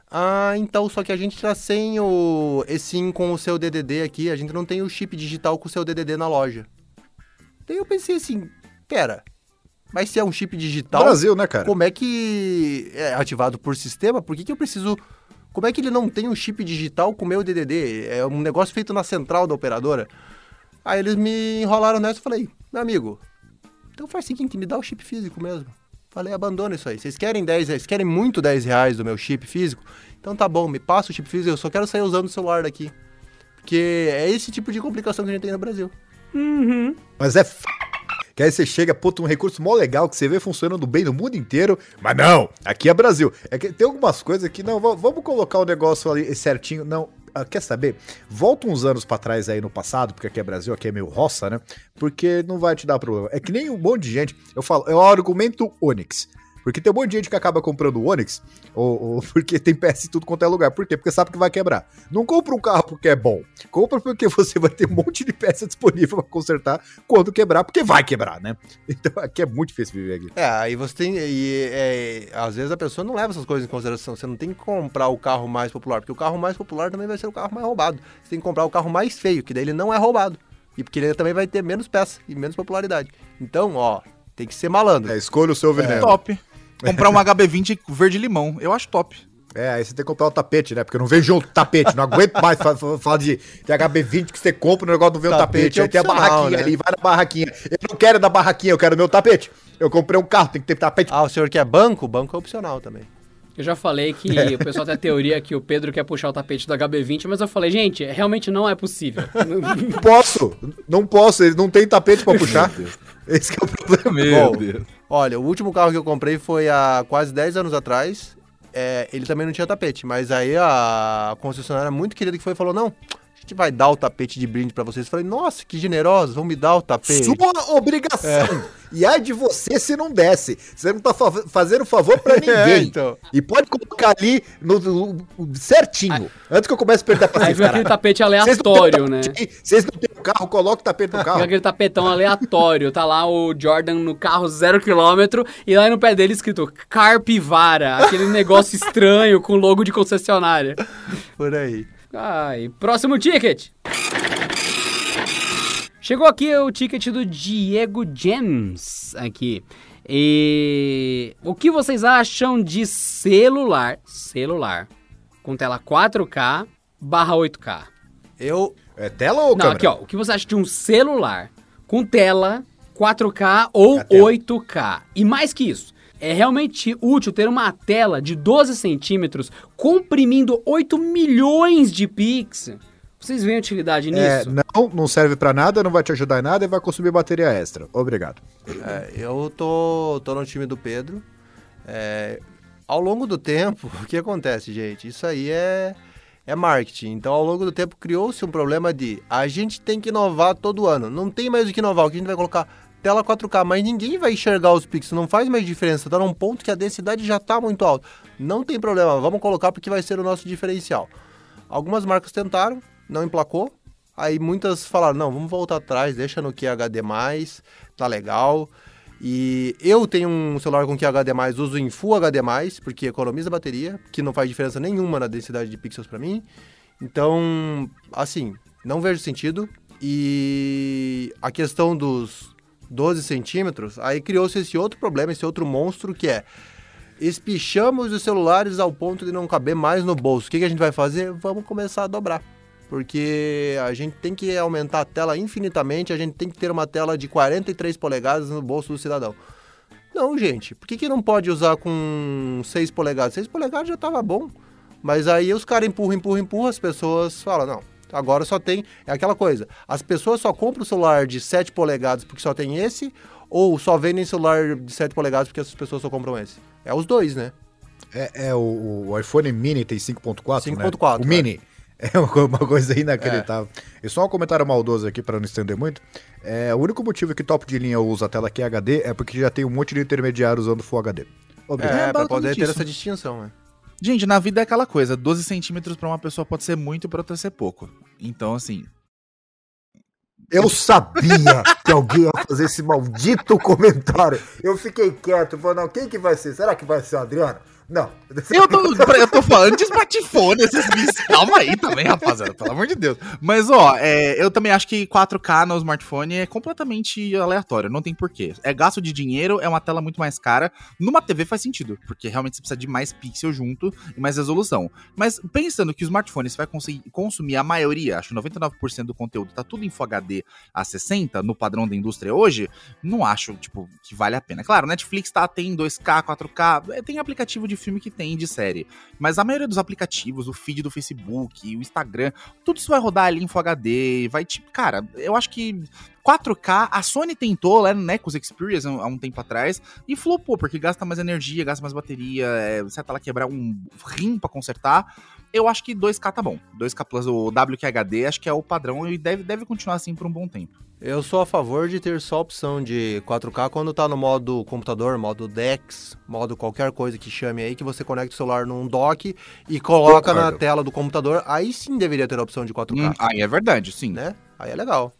Ah, então só que a gente tá sem o eSIM com o seu DDD aqui, a gente não tem o chip digital com o seu DDD na loja. Daí eu pensei assim, pera, mas se é um chip digital, Brasil, né, cara? como é que é ativado por sistema? Por que, que eu preciso... Como é que ele não tem um chip digital com o meu DDD? É um negócio feito na central da operadora. Aí eles me enrolaram nessa e falei, meu amigo, então faz o seguinte, me dá o chip físico mesmo. Falei, abandona isso aí. Vocês querem 10 reais, querem muito 10 reais do meu chip físico? Então tá bom, me passa o chip físico, eu só quero sair usando o celular daqui. Porque é esse tipo de complicação que a gente tem no Brasil. Mas é f... Que aí você chega, puta, um recurso mó legal que você vê funcionando bem no mundo inteiro. Mas não, aqui é Brasil. É que tem algumas coisas que, não, va- vamos colocar o negócio ali certinho. Não, ah, quer saber? Volta uns anos pra trás aí no passado, porque aqui é Brasil, aqui é meio roça, né? Porque não vai te dar problema. É que nem um monte de gente, eu falo, é o argumento Onix. Porque tem um monte de gente que acaba comprando o Onix, ou, ou porque tem peça em tudo quanto é lugar. Por quê? Porque sabe que vai quebrar. Não compra um carro porque é bom. Compra porque você vai ter um monte de peça disponível pra consertar quando quebrar, porque vai quebrar, né? Então aqui é muito difícil viver aqui. É, aí você tem. E, é, às vezes a pessoa não leva essas coisas em consideração. Você não tem que comprar o carro mais popular, porque o carro mais popular também vai ser o carro mais roubado. Você tem que comprar o carro mais feio, que daí ele não é roubado. E porque ele também vai ter menos peça e menos popularidade. Então, ó, tem que ser malandro. É, escolha o seu veneno. Top. Comprar um HB20 verde-limão. Eu acho top. É, aí você tem que comprar o tapete, né? Porque eu não vejo um tapete, não aguento mais fa- fa- falar de, de HB20 que você compra, o negócio não vê o Tapete tapete. é aí tem a barraquinha né? ali, vai na barraquinha. Eu não quero da barraquinha, eu quero meu tapete. Eu comprei um carro, tem que ter tapete. Ah, o senhor quer banco? Banco é opcional também. Eu já falei que o pessoal tem a teoria que o Pedro quer puxar o tapete do HB20, mas eu falei, gente, realmente não é possível. Não posso, não posso, ele não tem tapete pra puxar. Esse que é o problema. Meu Deus. Olha, o último carro que eu comprei foi há quase 10 anos atrás. É, ele também não tinha tapete, mas aí a concessionária muito querida que foi falou: não, gente vai dar o tapete de brinde pra vocês. Eu falei, nossa, que generosos, vão me dar o tapete. Sua obrigação. E é de você se não desse. Você não tá fa- fazendo favor pra ninguém. É, então. E pode colocar ali no, no- no- certinho. Antes que eu comece a perder a Aí aquele tapete aleatório, né? Vocês não têm o carro, coloca o tapete no carro. Fica aquele tapetão aleatório. Tá lá o Jordan no carro zero quilômetro e lá no pé dele escrito Carpivara. Aquele negócio estranho com logo de concessionária. Por aí. Ai, próximo ticket. Chegou aqui o ticket do Diego James aqui. E o que vocês acham de celular, celular com tela 4K barra 8K? Eu. É tela ou Não, câmera? aqui ó, o que você acha de um celular com tela 4K ou A tela. 8K? E mais que isso, é realmente útil ter uma tela de 12 centímetros comprimindo 8 milhões de pixels. Vocês veem utilidade É, nisso? não, não serve pra nada, não vai te ajudar em nada e vai consumir bateria extra. Obrigado. É, eu tô, tô no time do Pedro. É, ao longo do tempo, o que acontece, gente? Isso aí é, é marketing. Então, ao longo do tempo, criou-se um problema de a gente tem que inovar todo ano. Não tem mais o que inovar. O que a gente vai colocar? Tela 4K, mas ninguém vai enxergar os pixels, não faz mais diferença. Tá num ponto que a densidade já tá muito alta. Não tem problema, vamos colocar porque vai ser o nosso diferencial. Algumas marcas tentaram, não emplacou. Aí muitas falaram, não, vamos voltar atrás, deixa no QHD+, tá legal. E eu tenho um celular com QHD+, uso em Full HD+, porque economiza bateria, que não faz diferença nenhuma na densidade de pixels para mim. Então, assim, não vejo sentido. E a questão dos 12 centímetros, aí criou-se esse outro problema, esse outro monstro que é espichamos os celulares ao ponto de não caber mais no bolso. O que, que a gente vai fazer? Vamos começar a dobrar. Porque a gente tem que aumentar a tela infinitamente, a gente tem que ter uma tela de 43 polegadas no bolso do cidadão. Não, gente, por que, que não pode usar com 6 polegadas? 6 polegadas já tava bom. Mas aí os caras empurram, empurram, empurram, as pessoas falam, não, agora só tem. É aquela coisa, as pessoas só compram o celular de 7 polegadas porque só tem esse, ou só vendem celular de 7 polegadas porque as pessoas só compram esse. É os dois, né? É, é o, o iPhone Mini tem 5.4, né? 5.4, O é. Mini. É uma, co- uma coisa inacreditável. E só um comentário maldoso aqui, para não estender muito. É, o único motivo que top de linha usa a tela QHD é porque já tem um monte de intermediário usando Full HD. Obrigado. É, pra basicamente poder ter isso. essa distinção, né? Gente, na vida é aquela coisa, 12 centímetros pra uma pessoa pode ser muito pra outra ser pouco. Então, assim, Eu sabia que alguém ia fazer esse maldito comentário. Eu fiquei quieto, falando, quem que vai ser? Será que vai ser o Adriano? Não. Eu tô, eu tô falando de smartphone, esses bichos. Calma aí também, rapaziada, pelo amor de Deus. Mas, ó, é, eu também acho que 4K no smartphone é completamente aleatório, não tem porquê. É gasto de dinheiro, é uma tela muito mais cara. Numa TV faz sentido, porque realmente você precisa de mais pixel junto e mais resolução. Mas pensando que o smartphone você vai conseguir consumir a maioria, acho que 99% do conteúdo tá tudo em Full HD a 60, no padrão da indústria hoje, não acho, tipo, que vale a pena. Claro, Netflix tá, tem 2K, 4K, é, tem aplicativo de filme que tem de série. Mas a maioria dos aplicativos, o feed do Facebook, o Instagram, tudo isso vai rodar ali em Full HD, vai tipo, cara, eu acho que 4K, a Sony tentou, né, com os Xperia há um tempo atrás, e flopou, porque gasta mais energia, gasta mais bateria, é, você tá lá quebrar um rim pra consertar. Eu acho que 2K tá bom. 2K Plus, o WQHD, acho que é o padrão e deve, deve continuar assim por um bom tempo. Eu sou a favor de ter só a opção de 4K quando tá no modo computador, modo DeX, modo qualquer coisa que chame aí, que você conecta o celular num dock e coloca Concordo. na tela do computador. Aí sim deveria ter a opção de 4K, Hum, aí é verdade, sim. né? Aí é legal.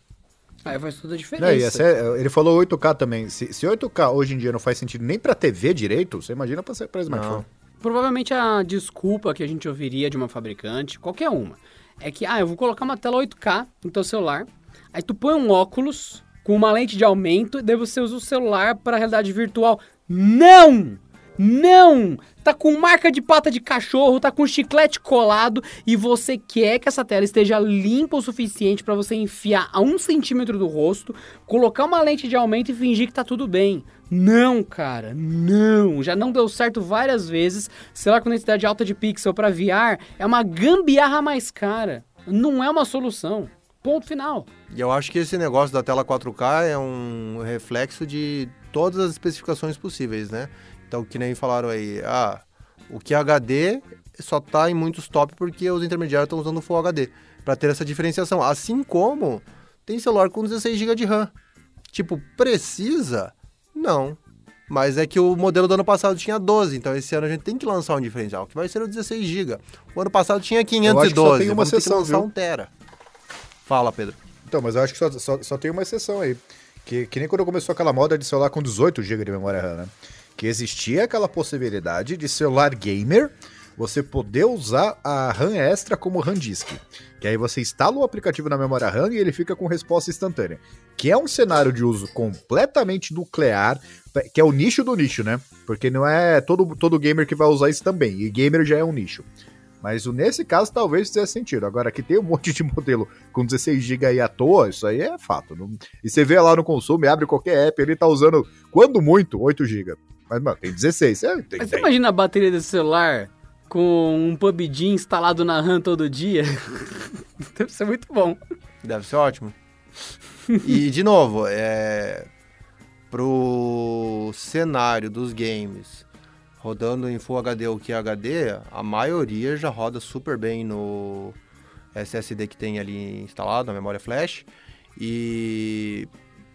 Aí faz toda a Não, diferença. e essa é- ele falou 8K também. Se, se 8K hoje em dia não faz sentido nem pra TV direito, você imagina pra, ser- pra smartphone. Provavelmente a desculpa que a gente ouviria de uma fabricante, qualquer uma, é que, ah, eu vou colocar uma tela 8K no teu celular, aí tu põe um óculos com uma lente de aumento e daí você usa o celular para realidade virtual. Não! Não! Tá com marca de pata de cachorro, tá com chiclete colado e você quer que essa tela esteja limpa o suficiente para você enfiar a um centímetro do rosto, colocar uma lente de aumento e fingir que tá tudo bem. Não, cara, não. Já não deu certo várias vezes. Celular com densidade alta de pixel para VR é uma gambiarra mais cara. Não é uma solução. Ponto final. E eu acho que esse negócio da tela 4K é um reflexo de todas as especificações possíveis, né? Então, que nem falaram aí, ah, o QHD só tá em muitos top porque os intermediários estão usando o Full HD, para ter essa diferenciação. Assim como tem celular com 16 GB de RAM. Tipo, precisa? Não. Mas é que o modelo do ano passado tinha 12, então esse ano a gente tem que lançar um diferencial, que vai ser o 16 GB. O ano passado tinha Eu acho que 512, só tem uma vamos ter que lançar viu? um tera. Fala, Pedro. Então, mas eu acho que só, só, só tem uma exceção aí. Que, que nem quando começou aquela moda de celular com 18 GB de memória RAM, né? Que existia aquela possibilidade de celular gamer você poder usar a RAM extra como RAM disk. Que aí você instala o aplicativo na memória RAM e ele fica com resposta instantânea. Que é um cenário de uso completamente nuclear, que é o nicho do nicho, né? Porque não é todo, todo gamer que vai usar isso também. E gamer já é um nicho. Mas nesse caso talvez fizesse sentido. Agora que tem um monte de modelo com 16 GB aí à toa, isso aí é fato. Não- E você vê lá no consumo, abre qualquer app, ele tá usando, quando muito, 8 GB. Mas, mano, tem 16. É, tem, Mas você tem. imagina a bateria desse celular com um PUBG instalado na RAM todo dia? Deve ser muito bom. Deve ser ótimo. e, de novo, é... pro cenário dos games rodando em Full HD ou QHD, a maioria já roda super bem no SSD que tem ali instalado, na memória flash. E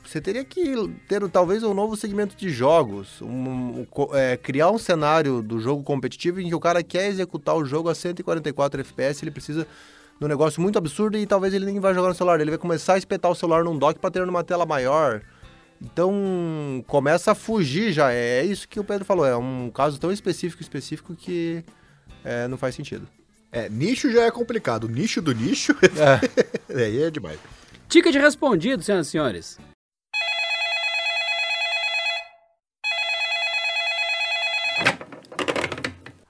você teria que ter talvez um novo segmento de jogos, um- um é, criar um cenário do jogo competitivo em que o cara quer executar o jogo a 144 FPS, ele precisa de um negócio muito absurdo e talvez ele nem vai jogar no celular, ele vai começar a espetar o celular num dock para ter numa tela maior. Então começa a fugir já, é isso que o Pedro falou, é um caso tão específico, específico que é, não faz sentido. É, nicho já é complicado. Nicho do nicho, É. aí é demais. Ticket respondido, senhoras e senhores.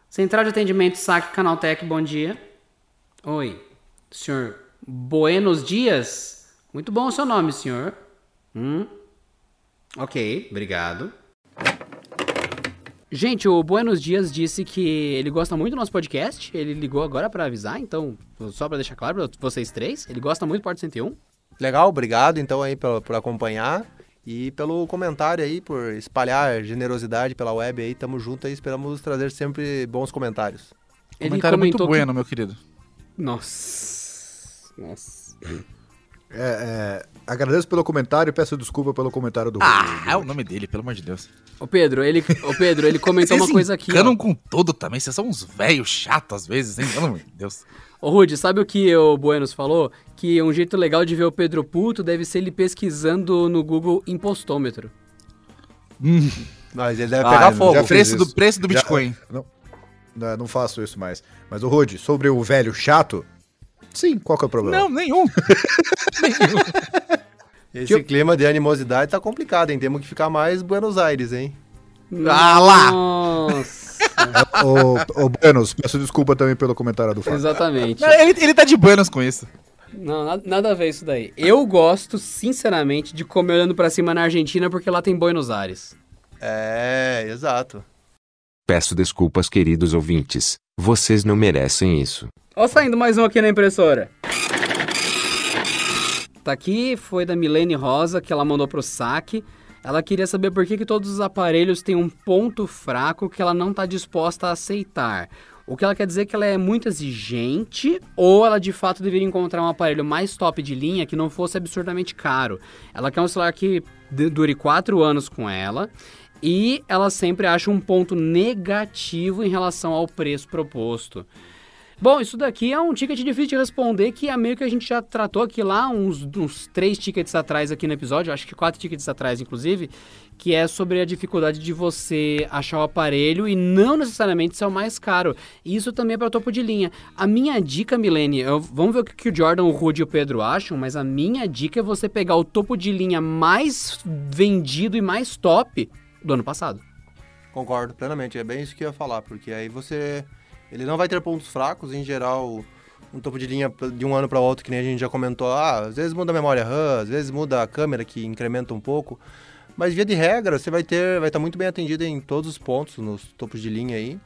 Central de atendimento SAC Canaltech, bom dia. Oi, senhor Buenos Dias? Muito bom o seu nome, senhor. Hum? Ok, obrigado. Gente, o Buenos Dias disse que ele gosta muito do nosso podcast. Ele ligou agora pra avisar, então, só pra deixar claro pra vocês três, ele gosta muito do Porto 101. Legal, obrigado então aí por, por acompanhar e pelo comentário aí, por espalhar generosidade pela web aí, tamo junto aí, esperamos trazer sempre bons comentários. Ele Comentário muito comentou que- bueno, meu querido. Nossa. Nossa. É, é, agradeço pelo comentário e peço desculpa pelo comentário do Ah, do- é o nome dele, pelo amor de Deus. Ô Pedro, ele, ô Pedro, ele comentou uma Vocês coisa aqui. Ó. com tudo também, vocês são uns velhos chatos às vezes, hein? Pelo amor de Deus. Ô Rude, sabe o que o Buenos falou? Que um jeito legal de ver o Pedro puto deve ser ele pesquisando no Google impostômetro. Mas ele deve Ah, pegar fogo. já preço do, preço do Já- Bitcoin. Não, não, não faço isso mais. Mas o Rude, sobre o velho chato, sim, qual que é o problema? Não, nenhum. nenhum. Esse clima de animosidade tá complicado, hein? Temos que ficar mais Buenos Aires, hein? Ah lá! Nossa. Ô, ô Buenos, peço desculpa também pelo comentário do Fábio. Exatamente. Não, ele, ele tá de buenas com isso. Não, nada, nada a ver isso daí. Eu gosto, sinceramente, de comer olhando pra cima na Argentina porque lá tem Buenos Aires. É, exato. Peço desculpas, queridos ouvintes. Vocês não merecem isso. Ó, saindo mais um aqui na impressora. Tá aqui, foi da Milene Rosa, que ela mandou pro saque. Ela queria saber por que, que todos os aparelhos têm um ponto fraco que ela não está disposta a aceitar. O que ela quer dizer é que ela é muito exigente ou ela de fato deveria encontrar um aparelho mais top de linha que não fosse absurdamente caro. Ela quer um celular que dure 4 anos com ela e ela sempre acha um ponto negativo em relação ao preço proposto. Bom, isso daqui é um ticket difícil de responder, que é meio que a gente já tratou aqui lá, uns, uns três tickets atrás aqui no episódio, acho que quatro tickets atrás, inclusive, que é sobre a dificuldade de você achar o aparelho e não necessariamente ser o mais caro. Isso também é para topo de linha. A minha dica, Milene, eu, vamos ver o que o Jordan, o Rudy e o Pedro acham, mas a minha dica é você pegar o topo de linha mais vendido e mais top do ano passado. Concordo plenamente, é bem isso que eu ia falar, porque aí você ele não vai ter pontos fracos, em geral, um topo de linha de um ano para outro, que nem a gente já comentou, ah, às vezes muda a memória RAM, às vezes muda a câmera, que incrementa um pouco. Mas via de regra, você vai ter, vai estar muito bem atendido em todos os pontos, nos topos de linha aí.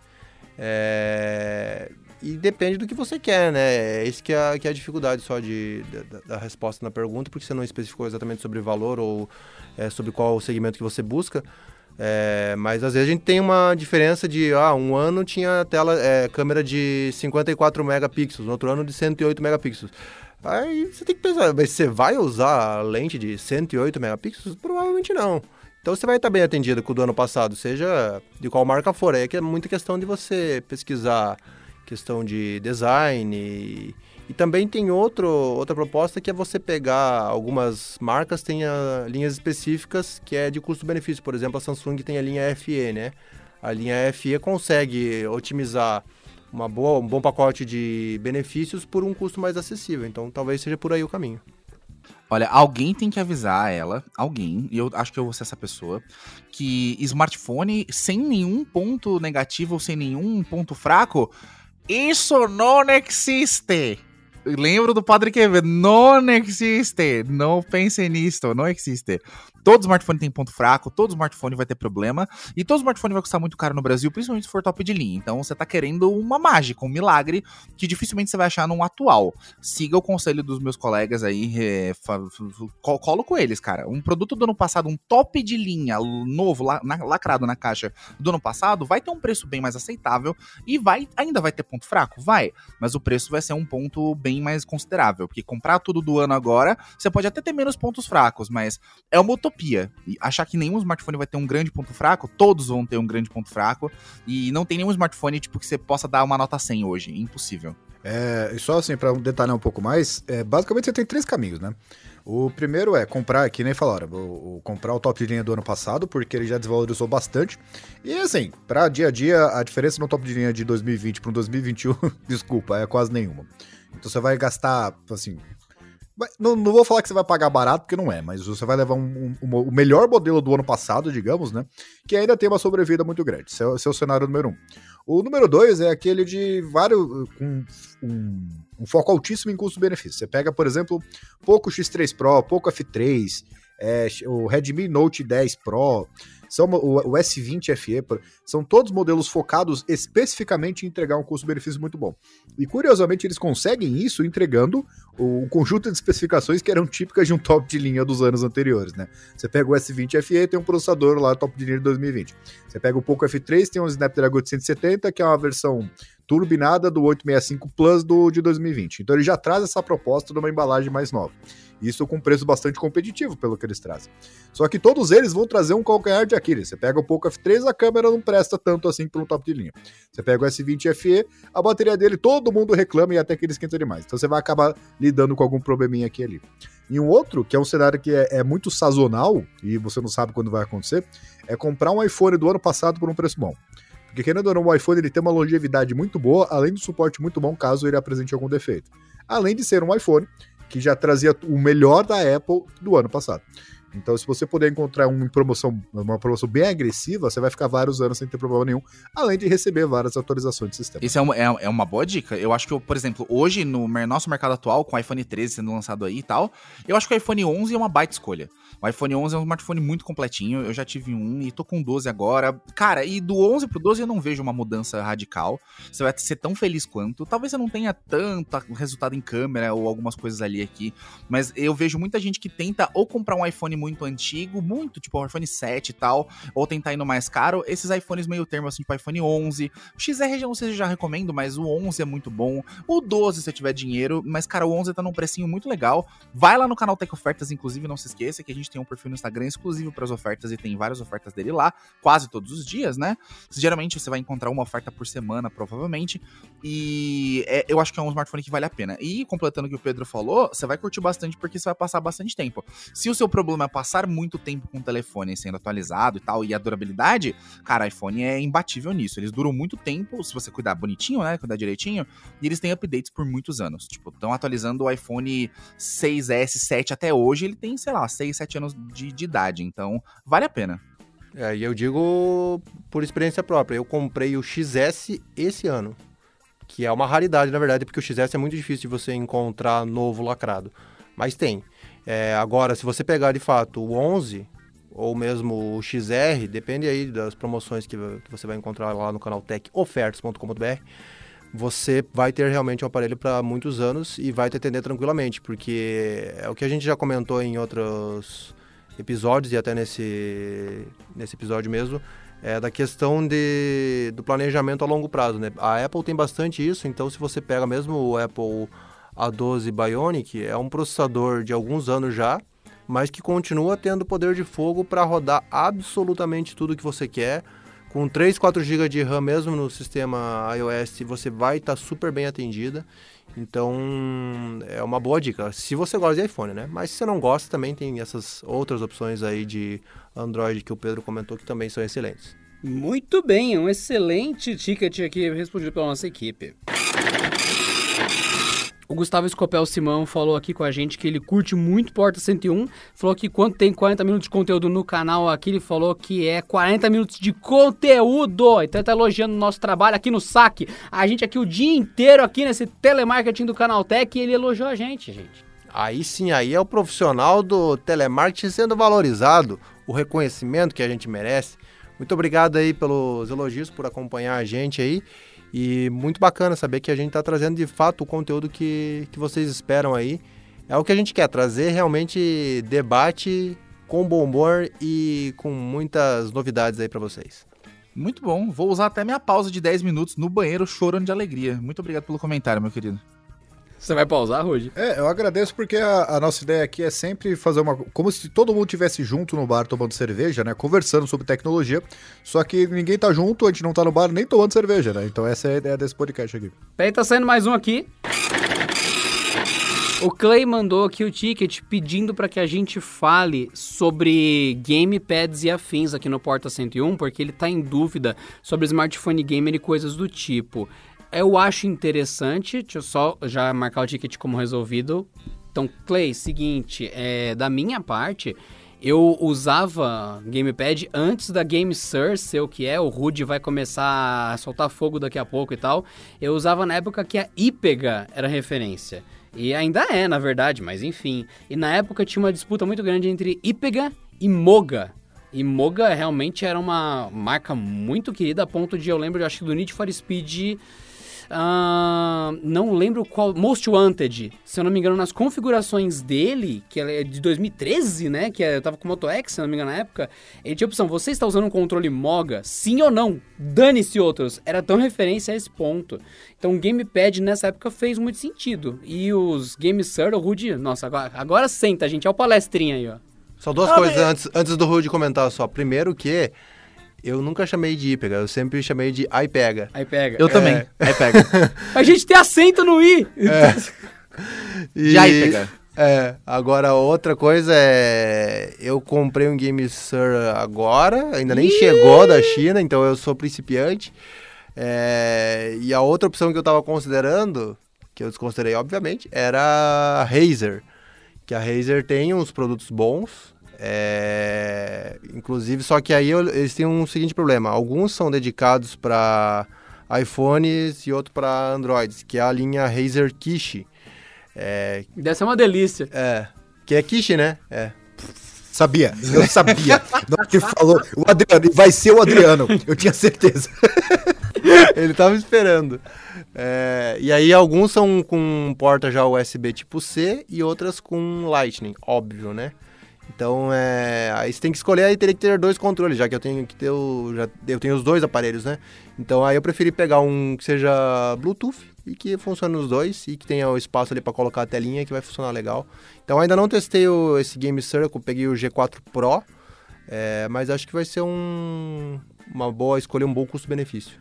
É... E depende do que você quer, né? É isso que é, que é a dificuldade só de, da, da resposta na pergunta, porque você não especificou exatamente sobre valor ou é, sobre qual segmento que você busca. É, mas às vezes a gente tem uma diferença de, ah, um ano tinha tela, é, câmera de 54 megapixels, no outro ano de 108 megapixels. Aí você tem que pensar, mas você vai usar a lente de 108 megapixels? Provavelmente não. Então você vai estar bem atendido com o do ano passado, seja de qual marca for. É que é muita questão de você pesquisar questão de design e, e também tem outro, outra proposta que é você pegar algumas marcas, tem a, linhas específicas que é de custo-benefício. Por exemplo, a Samsung tem a linha FE, né? A linha FE consegue otimizar uma boa, um bom pacote de benefícios por um custo mais acessível. Então talvez seja por aí o caminho. Olha, alguém tem que avisar ela, alguém, e eu acho que eu vou ser essa pessoa, que smartphone sem nenhum ponto negativo sem nenhum ponto fraco, isso não existe. Lembro do Padre Quevedo. Não existe. Não pensem nisto. Não existe. Todo smartphone tem ponto fraco, todo smartphone vai ter problema, e todo smartphone vai custar muito caro no Brasil, principalmente se for top de linha. Então você tá querendo uma mágica, um milagre, que dificilmente você vai achar num atual. Siga o conselho dos meus colegas aí, é, colo com eles, cara. Um produto do ano passado, um top de linha, novo, lacrado na caixa do ano passado, vai ter um preço bem mais aceitável e vai ainda vai ter ponto fraco? Vai. Mas o preço vai ser um ponto bem mais considerável, porque comprar tudo do ano agora, você pode até ter menos pontos fracos, mas é uma utopia. E achar que nenhum smartphone vai ter um grande ponto fraco, todos vão ter um grande ponto fraco. E não tem nenhum smartphone tipo que você possa dar uma nota 100 hoje. Impossível. É, e só assim, para detalhar um pouco mais, é, basicamente você tem três caminhos, né? O primeiro é comprar, que nem falaram, o, o, comprar o top de linha do ano passado, porque ele já desvalorizou bastante. E assim, para dia a dia, a diferença no top de linha de 2020 para 2021, desculpa, é quase nenhuma. Então você vai gastar, assim, não, não, vou falar que você vai pagar barato, porque não é, mas você vai levar um, um, um, o melhor modelo do ano passado, digamos, né? Que ainda tem uma sobrevida muito grande. Esse é, esse é o cenário número um. O número dois é aquele de vários. com um, um foco altíssimo em custo-benefício. Você pega, por exemplo, Poco X3 Pro, Poco F3, é, o Redmi Note 10 Pro, são o, o S20 FE, são todos modelos focados especificamente em entregar um custo-benefício muito bom. E curiosamente eles conseguem isso entregando o, conjunto de especificações que eram típicas de um top de linha dos anos anteriores, né? Você pega o S20 FE, tem um processador lá top de linha de 2020. Você pega o Poco F3, tem um Snapdragon 870, que é uma versão turbinada do 865 Plus do, de 2020. Então ele já traz essa proposta de uma embalagem mais nova. Isso com preço bastante competitivo, pelo que eles trazem. Só que todos eles vão trazer um calcanhar de Aquiles. Você pega o Poco F3, a câmera não presta tanto assim para um top de linha. Você pega o S20 FE, a bateria dele todo mundo reclama e até que ele esquenta demais. Então você vai acabar lidando com algum probleminha aqui e ali. E um outro, que é um cenário que é, é, muito sazonal, e você não sabe quando vai acontecer, é comprar um iPhone do ano passado por um preço bom. Porque querendo ou não, o iPhone ele tem uma longevidade muito boa, além do suporte muito bom caso ele apresente algum defeito. Além de ser um iPhone que já trazia o melhor da Apple do ano passado. Então, se você puder encontrar um em promoção, uma promoção bem agressiva, você vai ficar vários anos sem ter problema nenhum, além de receber várias atualizações de sistema. Isso é uma, é, é uma boa dica. Eu acho que, por exemplo, hoje no nosso mercado atual, com o iPhone 13 sendo lançado aí e tal, eu acho que o iPhone 11 é uma baita escolha. O iPhone 11 é um smartphone muito completinho, eu já tive um e tô com 12 agora. Cara, e do 11 pro 12 eu não vejo uma mudança radical. Você vai ser tão feliz quanto. Talvez você não tenha tanto resultado em câmera ou algumas coisas ali aqui, mas eu vejo muita gente que tenta ou comprar um iPhone muito antigo, muito, tipo o iPhone 7 e tal, ou tentar ir no mais caro, esses iPhones meio termo, assim, tipo iPhone 11. O XR eu não sei se eu já recomendo, mas o 11 é muito bom. O 12 se tiver dinheiro, mas cara, o 11 tá num precinho muito legal. Vai lá no canal Tech Ofertas, inclusive, não se esqueça que a gente tem um perfil no Instagram exclusivo para as ofertas e tem várias ofertas dele lá, quase todos os dias, né? Geralmente você vai encontrar uma oferta por semana, provavelmente. E é- eu acho que é um smartphone que vale a pena. E completando o que o Pedro falou, você vai curtir bastante porque você vai passar bastante tempo. Se o seu problema é passar muito tempo com o telefone sendo atualizado e tal, e a durabilidade, cara, iPhone é imbatível nisso. Eles duram muito tempo, se você cuidar bonitinho, né? Cuidar direitinho, e eles têm updates por muitos anos. Tipo, estão atualizando o iPhone 6S, 7 até hoje, ele tem, sei lá, 6, 7 anos de, de idade. Então, vale a pena. É, e eu digo por experiência própria. Eu comprei o XS esse ano. Que é uma raridade, na verdade, porque o XS é muito difícil de você encontrar novo lacrado. Mas tem. É, agora, se você pegar de fato o 11 ou mesmo o XR, depende aí das promoções que, que você vai encontrar lá no canal techofertas.com.br, você vai ter realmente um aparelho para muitos anos e vai te atender tranquilamente, porque é o que a gente já comentou em outros episódios e até nesse, nesse episódio mesmo, é da questão de, do planejamento a longo prazo. Né? A Apple tem bastante isso, então se você pega mesmo o Apple A12 Bionic, é um processador de alguns anos já, mas que continua tendo poder de fogo para rodar absolutamente tudo que você quer. Com 3, 4 GB de RAM mesmo no sistema iOS, você vai estar super bem atendida. Então, é uma boa dica. Se você gosta de iPhone, né? Mas se você não gosta, também tem essas outras opções aí de Android que o Pedro comentou que também são excelentes. Muito bem, um excelente ticket aqui respondido pela nossa equipe. O Gustavo Escopel Simão falou aqui com a gente que ele curte muito Porta 101. Falou que quando tem 40 minutos de conteúdo no canal aqui, ele falou que é 40 minutos de conteúdo. Então ele tá elogiando o nosso trabalho aqui no saque. A gente aqui o dia inteiro aqui nesse telemarketing do Canaltech e ele elogiou a gente, gente. Aí sim, aí é o profissional do telemarketing sendo valorizado, o reconhecimento que a gente merece. Muito obrigado aí pelos elogios, por acompanhar a gente aí. E muito bacana saber que a gente está trazendo de fato o conteúdo que, que vocês esperam aí. É o que a gente quer, trazer realmente debate com bom humor e com muitas novidades aí para vocês. Muito bom. Vou usar até minha pausa de 10 minutos no banheiro chorando de alegria. Muito obrigado pelo comentário, meu querido. Você vai pausar, Rude? É, eu agradeço porque a, a nossa ideia aqui é sempre fazer uma. Como se todo mundo tivesse junto no bar tomando cerveja, né? Conversando sobre tecnologia. Só que ninguém tá junto, a gente não tá no bar nem tomando cerveja, né? Então essa é a ideia desse podcast aqui. Peraí, tá saindo mais um aqui. O Clay mandou aqui o ticket pedindo para que a gente fale sobre gamepads e afins aqui no Porta 101, porque ele tá em dúvida sobre smartphone gamer e coisas do tipo. Eu acho interessante, deixa eu só já marcar o ticket como resolvido. Então, Clay, seguinte, é, da minha parte, eu usava gamepad antes da GameSir ser o que é, o Rude vai começar a soltar fogo daqui a pouco e tal. Eu usava na época que a Ipega era referência. E ainda é, na verdade, mas enfim. E na época tinha uma disputa muito grande entre Ipega e Moga. E Moga realmente era uma marca muito querida, a ponto de eu lembro, eu acho que do Need for Speed. Ah, não lembro qual. Most Wanted, se eu não me engano, nas configurações dele, que é de 2013, né? Que eu tava com o Moto X, se eu não me engano, na época. Ele tinha a opção: você está usando um controle Moga? Sim ou não? Dane-se outros. Era tão referência a esse ponto. Então o Gamepad nessa época fez muito sentido. E os Game Sir, o Rudy, nossa, agora, agora senta, gente. É o palestrinha aí, ó. Só duas Ah, coisas mas- antes, antes do Rude comentar só. Primeiro que eu nunca chamei de Ipega, eu sempre chamei de iPega. Aí pega. Eu também. Aí pega. A gente tem acento no I. E, De iPega. É, agora outra coisa é. Eu comprei um Game Sir agora, ainda nem chegou da China, então eu sou principiante. É, e a outra opção que eu tava considerando, que eu desconsiderei obviamente, era a Razer. Que a Razer tem uns produtos bons. É, Inclusive, só que aí eu- eles têm um seguinte problema. Alguns são dedicados para iPhones e outro para Androids, que é a linha Razer Kishi. É, Deve ser uma delícia. é, que é Kishi, né? É. Sabia, eu sabia. Na hora que ele falou, o Adriano, e vai ser o Adriano. Eu tinha certeza. Ele tava esperando. É, e aí alguns são com porta já USB tipo C e outras com Lightning, óbvio, né? Então, é, aí você tem que escolher, aí teria que ter dois controles, já que eu tenho que ter o, já, eu tenho os dois aparelhos, né? Então, aí eu preferi pegar um que seja Bluetooth e que funcione nos dois e que tenha o espaço ali para colocar a telinha que vai funcionar legal. Então, ainda não testei o, esse Game Circle, peguei o G4 Pro, é, mas acho que vai ser um, uma boa escolha, um bom custo-benefício.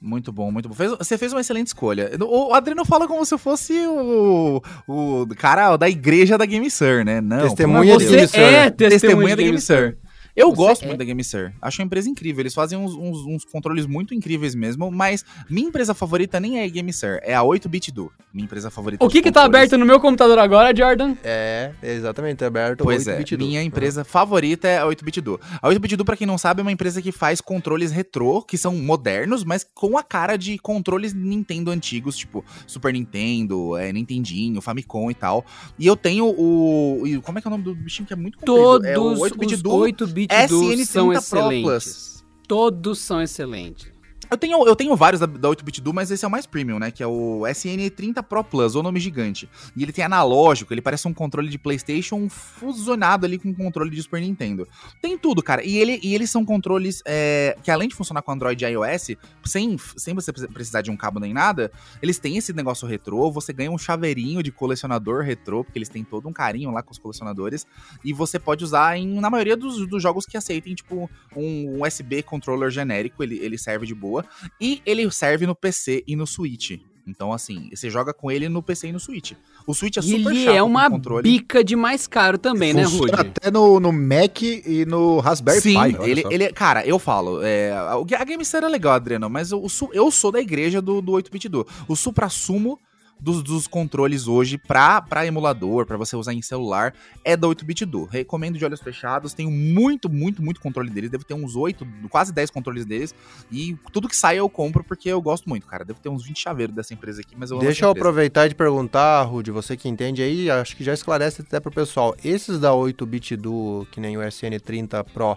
Muito bom, muito bom. Fez- você fez uma excelente escolha. O Adriano fala como se eu fosse o, o cara da igreja da GameSir, né? Não. Testemunha de Você Deus. GameSir. é testemunha, Testemunha da de GameSir. Eu Você gosto é. muito da GameSir. Acho uma empresa incrível. Eles fazem uns, uns- uns controles muito incríveis mesmo, mas minha empresa favorita nem é a GameSir, é a 8-bit do. Minha empresa favorita. O que que tá aberto no meu computador agora, Jordan? É, exatamente, aberto Pois é, 8-bit do. minha empresa favorita é a 8-bit do. A 8-bit do, pra quem não sabe, é uma empresa que faz controles retrô, que são modernos, mas com a cara de controles Nintendo antigos, tipo Super Nintendo, é, Nintendinho, Famicom e tal. E eu tenho o... Como é que é o nome do bichinho que é muito comprido? Todos é o 8-bit os do 8-bit do SN30 são Pro excelentes. Plus. Todos são excelentes. Eu tenho, eu tenho vários da, da 8-bit do, mas esse é o mais premium, né? Que é o SN30 Pro Plus, o nome gigante. E ele tem analógico, ele parece um controle de PlayStation fusionado ali com um controle de Super Nintendo. Tem tudo, cara. E, ele, e eles são controles é, que, além de funcionar com Android e iOS, sem, sem você pre- precisar de um cabo nem nada, eles têm esse negócio retrô. Você ganha um chaveirinho de colecionador retrô, porque eles têm todo um carinho lá com os colecionadores. E você pode usar em, na maioria dos, dos jogos que aceitem, tipo, um USB controller genérico, ele, ele serve de boa. E ele serve no PC e no Switch. Então, assim, você joga com ele no PC e no Switch. O Switch é E super ele chato é com uma controle. bica de mais caro também, né, Funciona Rude? até no, no Mac e no Raspberry Sim, Pi. olha ele, só. ele, cara, eu falo, é, a a GameStar é legal, Adriano, mas eu, sou- eu sou da igreja do, do 8-bit do. O supra-sumo dos, dos controles hoje pra, pra emulador, pra você usar em celular, é da 8-bit do. Recomendo de olhos fechados, tenho muito, muito, muito controle deles, devo ter uns 8, quase 10 controles deles, e tudo que sai eu compro porque eu gosto muito, cara. Devo ter uns 20 chaveiros dessa empresa aqui, mas eu Deixa eu aproveitar e te perguntar, Rude, você que entende aí, acho que já esclarece até pro pessoal. Esses da 8-bit do, que nem o SN30 Pro,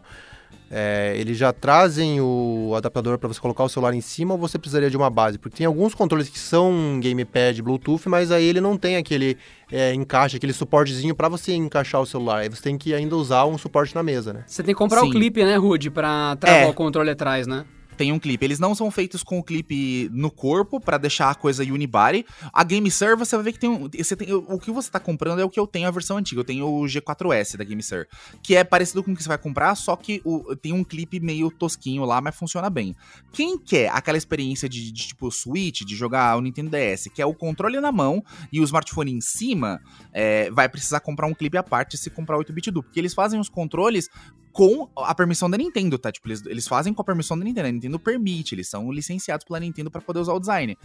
é, eles já trazem o adaptador para você colocar o celular em cima ou você precisaria de uma base? Porque tem alguns controles que são gamepad Bluetooth, mas aí ele não tem aquele é, encaixe, aquele suportezinho para você encaixar o celular. Aí você tem que ainda usar um suporte na mesa, né? Você tem que comprar o Sim. clipe, né, Rude, pra travar É. o controle atrás, né? Tem um clipe. Eles não são feitos com o clipe no corpo pra deixar a coisa unibody. A GameSir, você vai ver que tem um. Você tem, o que você tá comprando é o que eu tenho a versão antiga. Eu tenho o G4S da GameSir, que é parecido com o que você vai comprar, só que o- tem um clipe meio tosquinho lá, mas funciona bem. Quem quer aquela experiência de, de, tipo Switch, de jogar o Nintendo DS, que é o controle na mão e o smartphone em cima, é, vai precisar comprar um clipe à parte se comprar 8-bit do, porque eles fazem os controles com a permissão da Nintendo, tá? Tipo, eles, eles fazem com a permissão da Nintendo. A Nintendo permite, eles são licenciados pela Nintendo pra poder usar o design.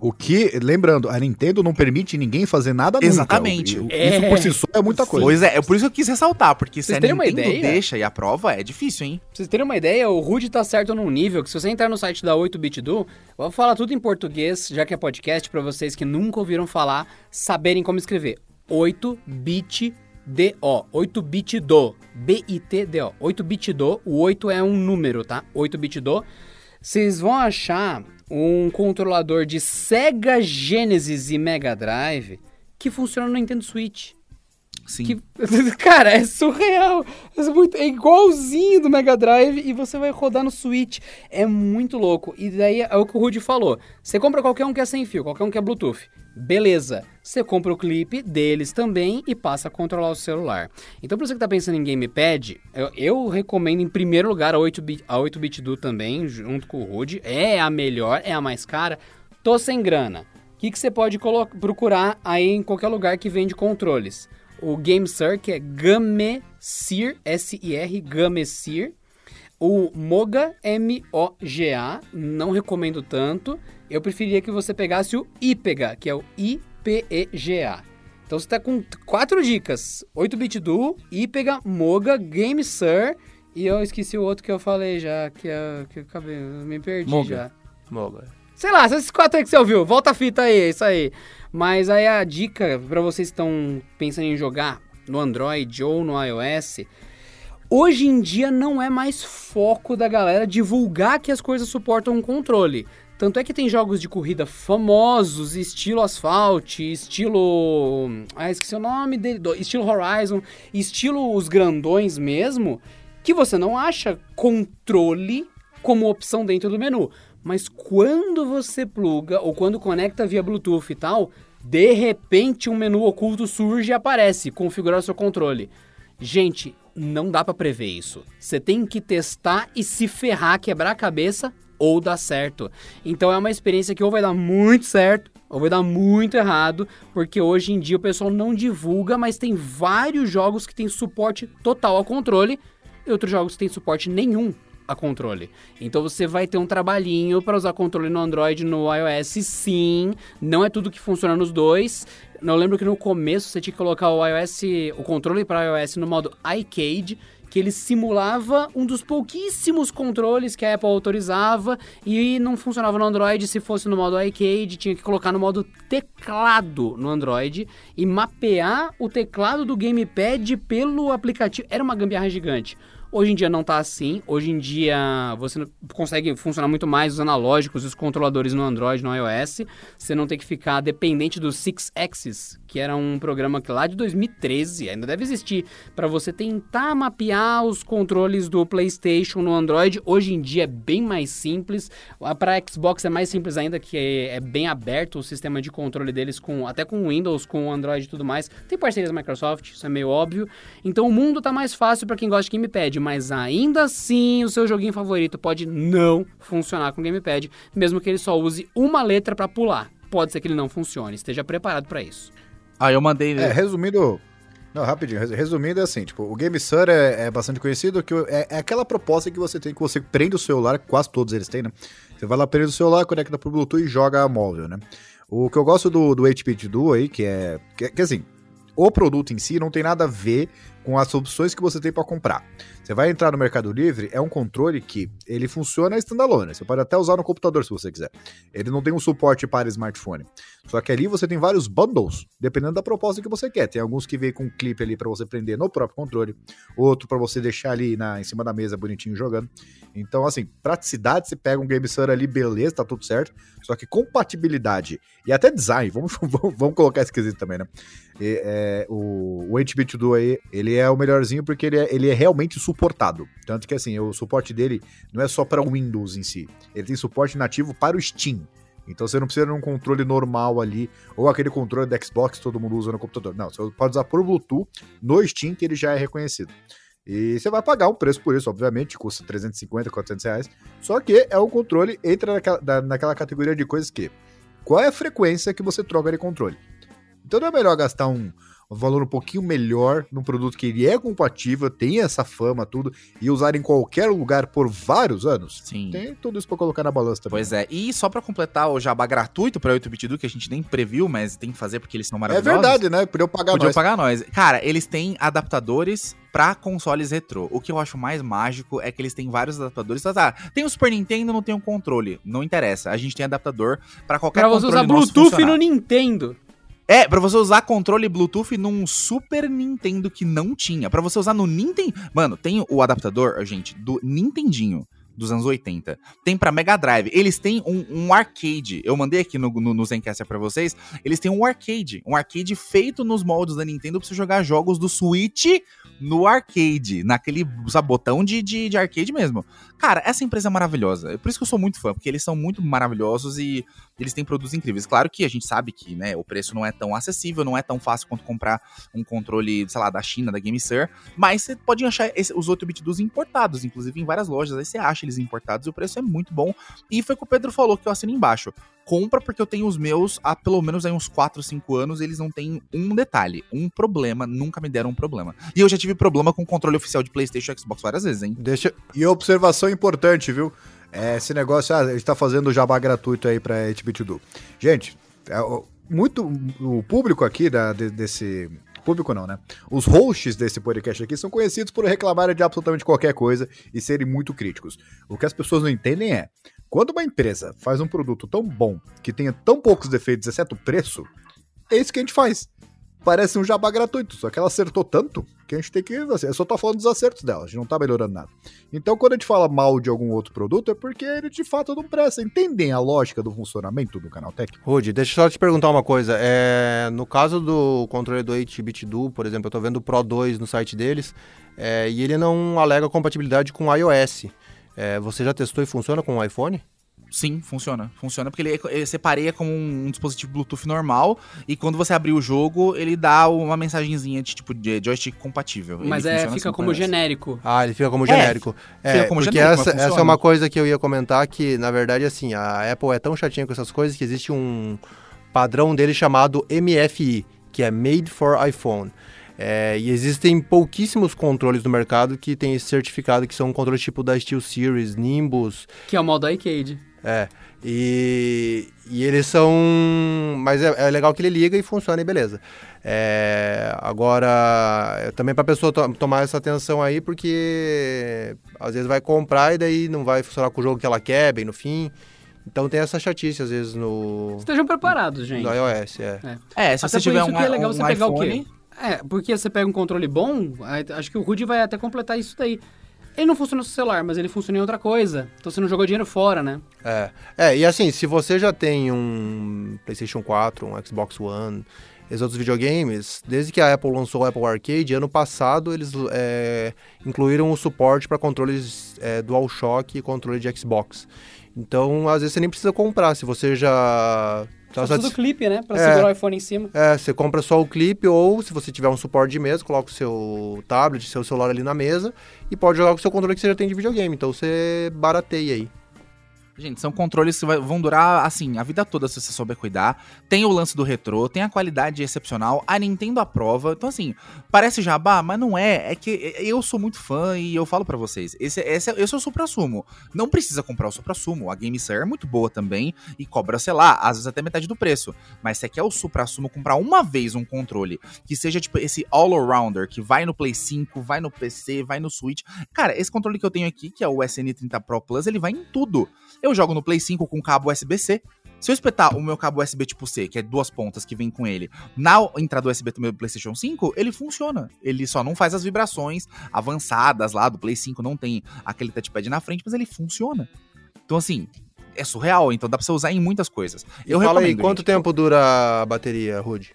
O que, lembrando, a Nintendo não permite ninguém fazer nada nunca. Exatamente. O- É. Isso por si só é muita coisa. Pois é, é por isso que eu quis ressaltar, porque se Vocês a terem uma Nintendo ideia? deixa e aprova, é difícil, hein? Pra vocês terem uma ideia, o Rude tá certo num nível que se você entrar no site da 8bit do, eu vou falar tudo em português, já que é podcast, pra vocês que nunca ouviram falar, saberem como escrever. 8bit DO, 8bit do, B-I-T-D-O, 8bit do, o 8 é um número, tá? 8bit do. Vocês vão achar um controlador de Sega Genesis e Mega Drive que funciona no Nintendo Switch. Sim. Que, cara, é surreal. É, muito- é igualzinho do Mega Drive e você vai rodar no Switch. É muito louco. E daí é o que o Rudy falou. Você compra qualquer um que é sem fio, qualquer um que é Bluetooth. Beleza. Você compra o clipe deles também e passa a controlar o celular. Então, pra você que tá pensando em gamepad, eu, eu recomendo em primeiro lugar a 8-bit a 8-bit do também, junto com o Rudy. É a melhor, é a mais cara. Tô sem grana. O que, que você pode procurar aí em qualquer lugar que vende controles? O GameSir, que é Gamesir, S-I-R, Gamesir. O Moga, M-O-G-A, não recomendo tanto. Eu preferia que você pegasse o IPEGA, que é o I-P-E-G-A. Então você tá com quatro dicas: 8-bit do, Ipega, Moga, Game Sir e eu esqueci o outro que eu falei já, que, é, que eu acabei, eu me perdi Moga. já. Moga. Sei lá, esses quatro aí que você ouviu, volta a fita aí, é isso aí. Mas aí a dica pra vocês que estão pensando em jogar no Android ou no iOS, hoje em dia não é mais foco da galera divulgar que as coisas suportam um controle. Tanto é que tem jogos de corrida famosos, estilo Asphalt, estilo. Ah, esqueci o nome dele. Estilo Horizon, estilo os grandões mesmo, que você não acha controle como opção dentro do menu. Mas quando você pluga ou quando conecta via Bluetooth e tal, de repente um menu oculto surge e aparece, configurar seu controle. Gente, não dá pra prever isso. Você tem que testar e se ferrar, quebrar a cabeça ou dar certo. Então é uma experiência que ou vai dar muito certo ou vai dar muito errado, porque hoje em dia o pessoal não divulga, mas tem vários jogos que tem suporte total ao controle e outros jogos que tem suporte nenhum a controle. Então você vai ter um trabalhinho para usar controle no Android no iOS, sim. Não é tudo que funciona nos dois. Eu lembro que no começo você tinha que colocar o iOS, o controle para iOS no modo iCade, que ele simulava um dos pouquíssimos controles que a Apple autorizava e não funcionava no Android se fosse no modo iCade, tinha que colocar no modo teclado no Android e mapear o teclado do gamepad pelo aplicativo. Era uma gambiarra gigante. Hoje em dia não tá assim. Hoje em dia você consegue funcionar muito mais os analógicos os controladores no Android, no iOS. Você não tem que ficar dependente do Six Axis, que era um programa que lá de 2013 ainda deve existir, para você tentar mapear os controles do PlayStation no Android. Hoje em dia é bem mais simples. Para Xbox é mais simples ainda, que é, é bem aberto o sistema de controle deles com até com Windows, com Android e tudo mais. Tem parcerias da Microsoft, isso é meio óbvio. Então o mundo tá mais fácil para quem gosta de gamepad, mas ainda assim o seu joguinho favorito pode não funcionar com gamepad, mesmo que ele só use uma letra para pular. Pode ser que ele não funcione, esteja preparado para isso. Ah, eu mandei. É, resumindo. Não, rapidinho. res- Resumindo, é assim, tipo, o Game Sur é, é bastante conhecido, que é, é aquela proposta que você tem, que você prende o celular, quase todos eles têm, né? Você vai lá, prende o celular, conecta pro Bluetooth e joga móvel, né? O que eu gosto do, do 8-bit Duo aí, que é, que, que assim, o produto em si não tem nada a ver com as opções que você tem para comprar. Você vai entrar no Mercado Livre, é um controle que ele funciona standalone. Você pode até usar no computador se você quiser. Ele não tem um suporte para smartphone. Só que ali você tem vários bundles, dependendo da proposta que você quer. Tem alguns que vêm com um clipe ali para você prender no próprio controle, outro para você deixar ali na, em cima da mesa bonitinho jogando. Então, assim, praticidade, você pega um Game ali, beleza, tá tudo certo. Só que compatibilidade e até design, vamos, vamos, vamos colocar esse quesito também, né? E, é, o, o 8-bit Duo aí, ele é o melhorzinho porque ele é, ele é realmente suportado. Tanto que, assim, o suporte dele não é só para Windows em si. Ele tem suporte nativo para o Steam. Então você não precisa de um controle normal ali, ou aquele controle da Xbox que todo mundo usa no computador. Não, você pode usar por Bluetooth no Steam, que ele já é reconhecido. E você vai pagar um preço por isso, obviamente, custa 350, 400 reais. Só que é um controle, entra naquela, naquela categoria de coisas que. Qual é a frequência que você troca de controle? Então não é melhor gastar um, um valor um pouquinho melhor num produto que ele é compatível, tem essa fama, tudo, e usar em qualquer lugar por vários anos? Sim. Tem tudo isso pra colocar na balança também. Pois é, e só pra completar o jabá gratuito pra 8-bit do, que a gente nem previu, mas tem que fazer porque eles são É maravilhosos. verdade, né? Podia pagar Podia nós. pagar nós. Cara, eles têm adaptadores pra consoles retrô. O que eu acho mais mágico é que eles têm vários adaptadores. Tá, tá, tem o Super Nintendo, não tem o controle. Não interessa. A gente tem adaptador pra qualquer Pra você controle usar nosso Bluetooth funcionar. no Nintendo. É, pra você usar controle Bluetooth num Super Nintendo que não tinha. Pra você usar no Nintendo. Mano, tem o adaptador, gente, do Nintendinho dos anos 80. Tem pra Mega Drive. Eles têm um, um arcade. Eu mandei aqui no, no, no Zencastr pra vocês. Eles têm um arcade. Um arcade feito nos moldes da Nintendo pra você jogar jogos do Switch no arcade. Naquele sabe, botão de, de, de arcade mesmo. Cara, essa empresa é maravilhosa. É por isso que eu sou muito fã, porque eles são muito maravilhosos e eles têm produtos incríveis. Claro que a gente sabe que, né, o preço não é tão acessível, não é tão fácil quanto comprar um controle, sei lá, da China, da GameSir, mas você pode achar esse- os 8-bit dos importados, inclusive em várias lojas, aí você acha eles importados e o preço é muito bom. E foi o que o Pedro falou que eu assino embaixo. Compra porque eu tenho os meus há pelo menos aí uns 4, 5 anos eles não têm um detalhe, um problema, nunca me deram um problema. E eu já tive problema com o controle oficial de PlayStation e Xbox várias vezes, hein? Deixa... E observação importante, viu? É, esse negócio, ah, a gente tá fazendo jabá gratuito aí pra 8-bit do. Gente, é, muito. O público aqui da, de- desse. Público não, né? Os hosts desse podcast aqui são conhecidos por reclamarem de absolutamente qualquer coisa e serem muito críticos. O que as pessoas não entendem é: quando uma empresa faz um produto tão bom que tenha tão poucos defeitos, exceto o preço, é isso que a gente faz. Parece um jabá gratuito, só que ela acertou tanto que a gente tem que. Assim, eu só tô falando dos acertos dela, a gente não tá melhorando nada. Então, quando a gente fala mal de algum outro produto, é porque ele de fato não presta. Entendem a lógica do funcionamento do Canaltech? Rude, deixa eu só te perguntar uma coisa. É, no caso do controle do 8-bit Duo, por exemplo, eu tô vendo o Pro 2 no site deles é, e ele não alega compatibilidade com iOS. É, você já testou e funciona com o iPhone? Sim, funciona. Funciona porque ele, ele separeia como um dispositivo Bluetooth normal e quando você abrir o jogo, ele dá uma mensagenzinha de tipo de joystick compatível. Mas Ele é, fica assim, como genérico. Ah, ele fica como É, genérico. fica como porque genérico, essa, essa é uma coisa que eu ia comentar que, na verdade, assim, a Apple é tão chatinha com essas coisas que existe um padrão dele chamado MFI, que é Made for iPhone. É, e existem pouquíssimos controles no mercado que tem esse certificado, que são controles tipo da SteelSeries, Nimbus, Que é o modo arcade. É. E, e eles são. Mas é, é legal que ele liga e funciona e beleza. É, agora, é também para a pessoa to- tomar essa atenção aí, porque às vezes vai comprar e daí não vai funcionar com o jogo que ela quer, bem no fim. Então tem essa chatice às vezes no, Estejam preparados, gente. no iOS. É. É, se Até você por tiver isso um, que é legal um você pegar iPhone, o quê? É, porque você pega um controle bom, acho que o Rudy vai até completar isso daí. Ele não funciona no seu celular, mas ele funciona em outra coisa. Então você não jogou dinheiro fora, né? É. é, e assim, se você já tem um PlayStation 4, um Xbox One, esses outros videogames, desde que a Apple lançou o Apple Arcade, ano passado eles é, incluíram o suporte para controles é, DualShock e controle de Xbox. Então, às vezes você nem precisa comprar, se você já tá Só satis- clipe, né? Pra É. segurar o iPhone em cima. É, você compra só o clipe ou se você tiver um suporte de mesa, coloca o seu tablet, seu celular ali na mesa e pode jogar com o seu controle que você já tem de videogame. Então você barateia aí. Gente, são controles que vão durar, assim, a vida toda se você souber cuidar. Tem o lance do retrô, tem a qualidade excepcional, a Nintendo aprova. Então, assim, parece jabá, mas não é. É que eu sou muito fã e eu falo pra vocês. Esse, esse, esse é o supra-sumo. Não precisa comprar o supra-sumo. A GameSir é muito boa também e cobra, sei lá, às vezes até metade do preço. Mas se quer o supra-sumo, comprar uma vez um controle que seja, tipo, esse all-arounder, que vai no Play 5, vai no PC, vai no Switch. Cara, esse controle que eu tenho aqui, que é o SN30 Pro Plus, ele vai em tudo. Eu jogo no Play 5 com cabo USB-C. Se eu espetar o meu cabo USB tipo C, que é duas pontas que vem com ele, na entrada USB do meu PlayStation 5, ele funciona. Ele só não faz as vibrações avançadas lá do Play 5, não tem aquele touchpad na frente, mas ele funciona. Então, assim, é surreal, então dá pra você usar em muitas coisas. E Eu fala aí, quanto gente. tempo dura a bateria, Rude?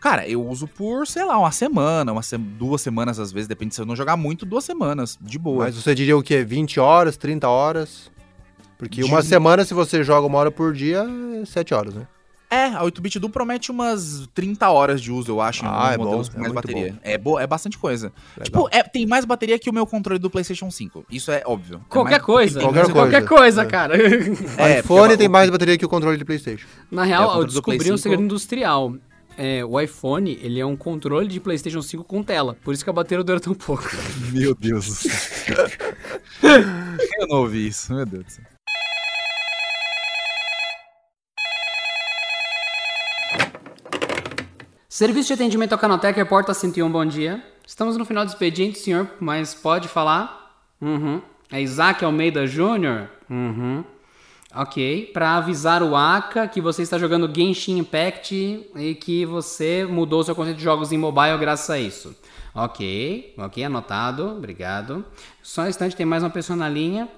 Cara, eu uso por, sei lá, uma semana, uma se- duas semanas às vezes, depende se eu não jogar muito, duas semanas, de boa. Mas você diria o quê? 20 horas, 30 horas? Porque De- uma semana, se você joga uma hora por dia, é 7 horas, né? É, a 8-bit do promete umas 30 horas de uso, eu acho, Ah, é bom, modelos com é mais muito bateria. bom. É, bo é bastante coisa. Legal. Tipo, é, tem mais bateria que o meu controle do PlayStation 5. Isso é óbvio. É Qualquer mais- coisa. Qualquer coisa. Qualquer coisa, É. cara. É, iPhone porque- tem mais bateria que o controle de Playstation. Na É, real, eu do descobri um 5. segredo industrial. É, o iPhone, ele é um controle de PlayStation 5 com tela. Por isso que a bateria dura tão pouco. Meu Deus do céu. eu não ouvi isso, meu Deus do céu. Serviço de atendimento ao Canaltech, Porta 101, bom dia. Estamos no final do expediente, senhor, mas pode falar? Uhum. É Isaac Almeida Júnior? Uhum. Ok. Para avisar o Aka que você está jogando Genshin Impact e que você mudou seu conceito de jogos em mobile graças a isso. Ok. Ok, anotado. Obrigado. Só um instante, tem mais uma pessoa na linha.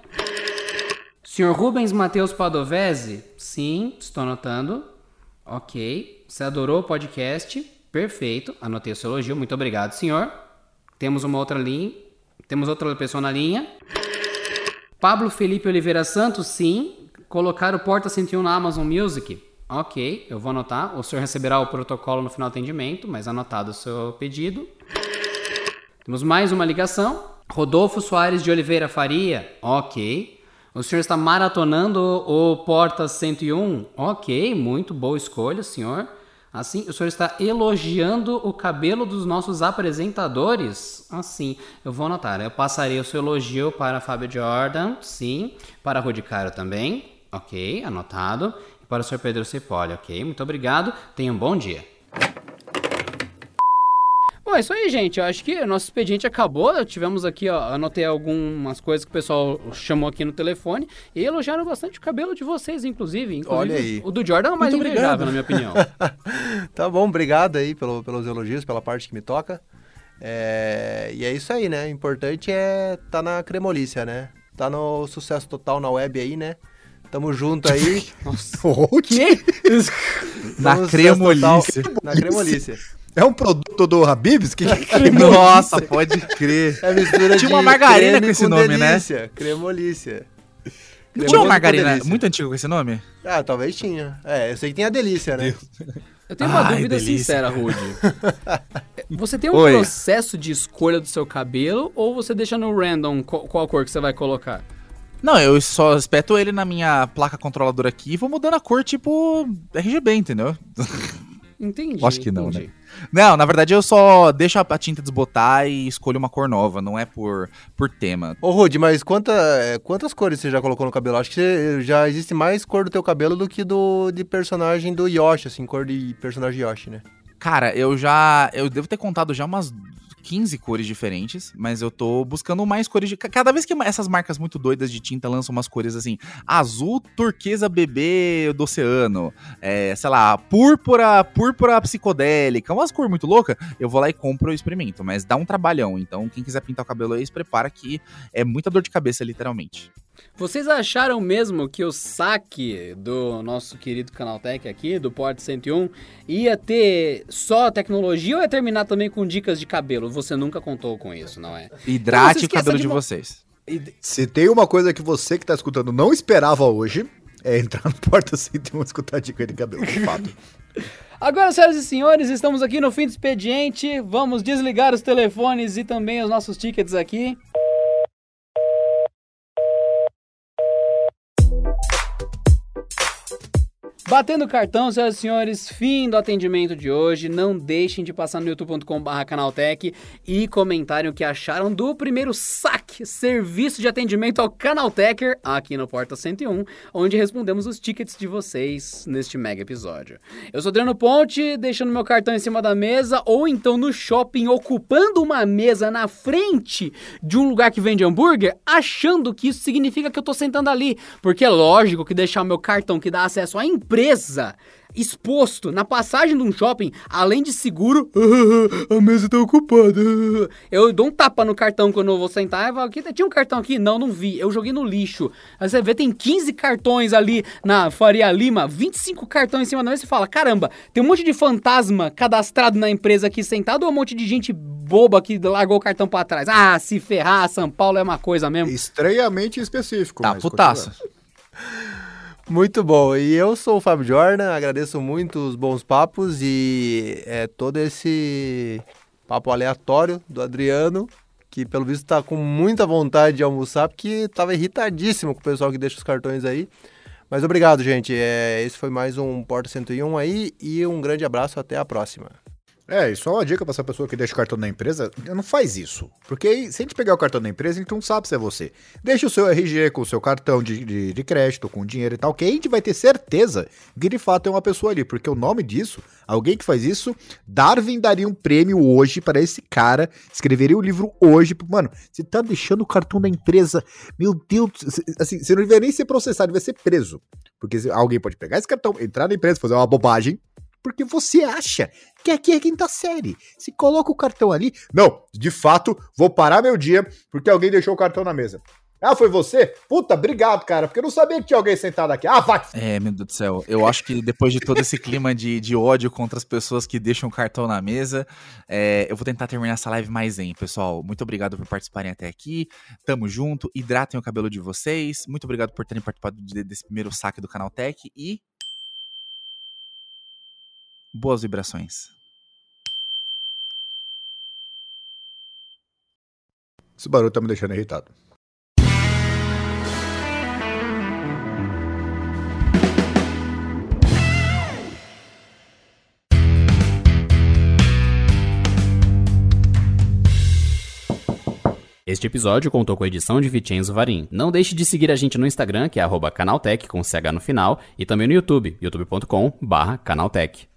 Senhor Rubens Matheus Padovese? Sim, estou anotando. Ok. Você adorou o podcast? Perfeito. Anotei o seu elogio. Muito obrigado, senhor. Temos uma outra linha. Temos outra pessoa na linha. Pablo Felipe Oliveira Santos, sim. Colocar o Porta 101 na Amazon Music. Ok, eu vou anotar. O senhor receberá o protocolo no final do atendimento, mas anotado o seu pedido. Temos mais uma ligação. Rodolfo Soares de Oliveira Faria. Ok. O senhor está maratonando o Porta 101? Ok, muito boa escolha, senhor. Assim, o senhor está elogiando o cabelo dos nossos apresentadores? Assim, eu vou anotar. Eu passarei o seu elogio para Fábio Jordan, sim. Para Rudy Caro também. Ok, anotado. para o Sr. Pedro Cipolli, ok? Muito obrigado, tenha um bom dia. Bom, é isso aí, gente. Eu acho que o nosso expediente acabou. Tivemos aqui, ó, anotei algumas coisas que o pessoal chamou aqui no telefone e elogiaram bastante o cabelo de vocês, inclusive. inclusive Olha aí. O do Jordan é o mais Muito invejável, obrigado. na minha opinião. Tá bom, obrigado aí pelo- pelos elogios, pela parte que me toca. É, e é isso aí, né? O importante é tá na cremolícia, né? Tá no sucesso total na web aí, né? Tamo junto aí. O quê? Na total cremolícia. Na cremolícia. É um produto do Habibs? Que, que Nossa, pode crer. É mistura Tinha de uma margarina com esse nome, né? delícia. Cremolícia. Não tinha uma margarina muito antiga com esse nome? Ah, talvez tinha. É, eu sei que tem a delícia, né? Eu tenho uma Ai, dúvida delícia. sincera, Rude. Você tem um Oi. processo de escolha do seu cabelo ou você deixa no random qual, qual cor que você vai colocar? Não, eu só espeto ele na minha placa controladora aqui e vou mudando a cor, tipo RGB, entendeu? Entendi. Acho que não, entendi. né? Não, na verdade eu só deixo a tinta desbotar e escolho uma cor nova, não é por, por tema. Ô, Rude, mas quanta, é, quantas cores você já colocou no cabelo? Acho que você- já existe mais cor do teu cabelo do que do de personagem do Yoshi, assim, cor de personagem Yoshi, né? Cara, eu já. Eu devo ter contado já umas 15 cores diferentes, mas eu tô buscando mais cores de. ca- Cada vez que essas marcas muito doidas de tinta lançam umas cores assim, azul turquesa bebê do oceano, é, sei lá, púrpura, púrpura psicodélica, umas cores muito loucas, eu vou lá e compro e experimento, mas dá um trabalhão. Então, quem quiser pintar o cabelo aí, se prepara que é muita dor de cabeça, literalmente. Vocês acharam mesmo que o saque do nosso querido Canaltech aqui, do Port 101, ia ter só tecnologia ou ia terminar também com dicas de cabelo? Você nunca contou com isso, não é? Não Hidrate se o cabelo de de vocês. Se tem uma coisa que você que tá escutando não esperava hoje, é entrar no Porta 101 e escutar a dica de cabelo, de fato. Agora, senhoras e senhores, estamos aqui no fim do expediente. Vamos desligar os telefones e também os nossos tickets aqui. Batendo cartão, senhoras e senhores, fim do atendimento de hoje. Não deixem de passar no youtube.com.br canaltech e comentarem o que acharam do primeiro saque, serviço de atendimento ao Canaltecher, aqui no Porta 101, onde respondemos os tickets de vocês neste mega episódio. Eu sou Adriano Ponte, deixando meu cartão em cima da mesa, ou então no shopping, ocupando uma mesa na frente de um lugar que vende hambúrguer, achando que isso significa que eu tô sentando ali. Porque é lógico que deixar o meu cartão que dá acesso à empresa exposto na passagem de um shopping, além de seguro, a mesa tá ocupada. Eu dou um tapa no cartão quando eu vou sentar e falo, "Aqui, tinha um cartão aqui? Não, não vi. Eu joguei no lixo. Aí você vê, tem 15 cartões ali na Faria Lima, 25 cartões em cima da mesa e fala, caramba, tem um monte de fantasma cadastrado na empresa aqui sentado ou um monte de gente boba que largou o cartão pra trás? Ah, se ferrar, São Paulo é uma coisa mesmo. Estranhamente específico. Tá, mas putaça. Muito bom. E eu sou o Fábio Jordan, agradeço muito os bons papos e é, todo esse papo aleatório do Adriano, que pelo visto tá com muita vontade de almoçar, porque tava irritadíssimo com o pessoal que deixa os cartões aí. Mas obrigado, gente. É, esse foi mais um Porta 101 aí e um grande abraço, até a próxima. É, e só uma dica pra essa pessoa que deixa o cartão na empresa, não faz isso. Porque aí, se a gente pegar o cartão da empresa, gente não sabe se é você. Deixa o seu RG com o seu cartão de, de, de crédito, com dinheiro e tal, que a gente vai ter certeza que de fato é uma pessoa ali. Porque o nome disso, alguém que faz isso, Darwin daria um prêmio hoje para esse cara, escreveria o livro hoje. Mano, você tá deixando o cartão da empresa, meu Deus, assim, você não deveria nem ser processado, vai ser preso. Porque alguém pode pegar esse cartão, entrar na empresa, fazer uma bobagem, porque você acha que aqui é quinta série. Se coloca o cartão ali. Não, de fato, vou parar meu dia porque alguém deixou o cartão na mesa. Ah, foi você? Puta, obrigado, cara, porque eu não sabia que tinha alguém sentado aqui. Ah, vai! É, meu Deus do céu. Eu acho que depois de todo esse clima de, de ódio contra as pessoas que deixam cartão na mesa, é, eu vou tentar terminar essa live mais zen, pessoal. Muito obrigado por participarem até aqui. Tamo junto. Hidratem o cabelo de vocês. Muito obrigado por terem participado de- desse primeiro saque do Canal Tech e. Boas vibrações. Esse barulho tá me deixando irritado. Este episódio contou com a edição de Vicenzo Varim. Não deixe de seguir a gente no Instagram, que é arroba canaltech, com CH no final, e também no YouTube, youtube.com barra canaltech.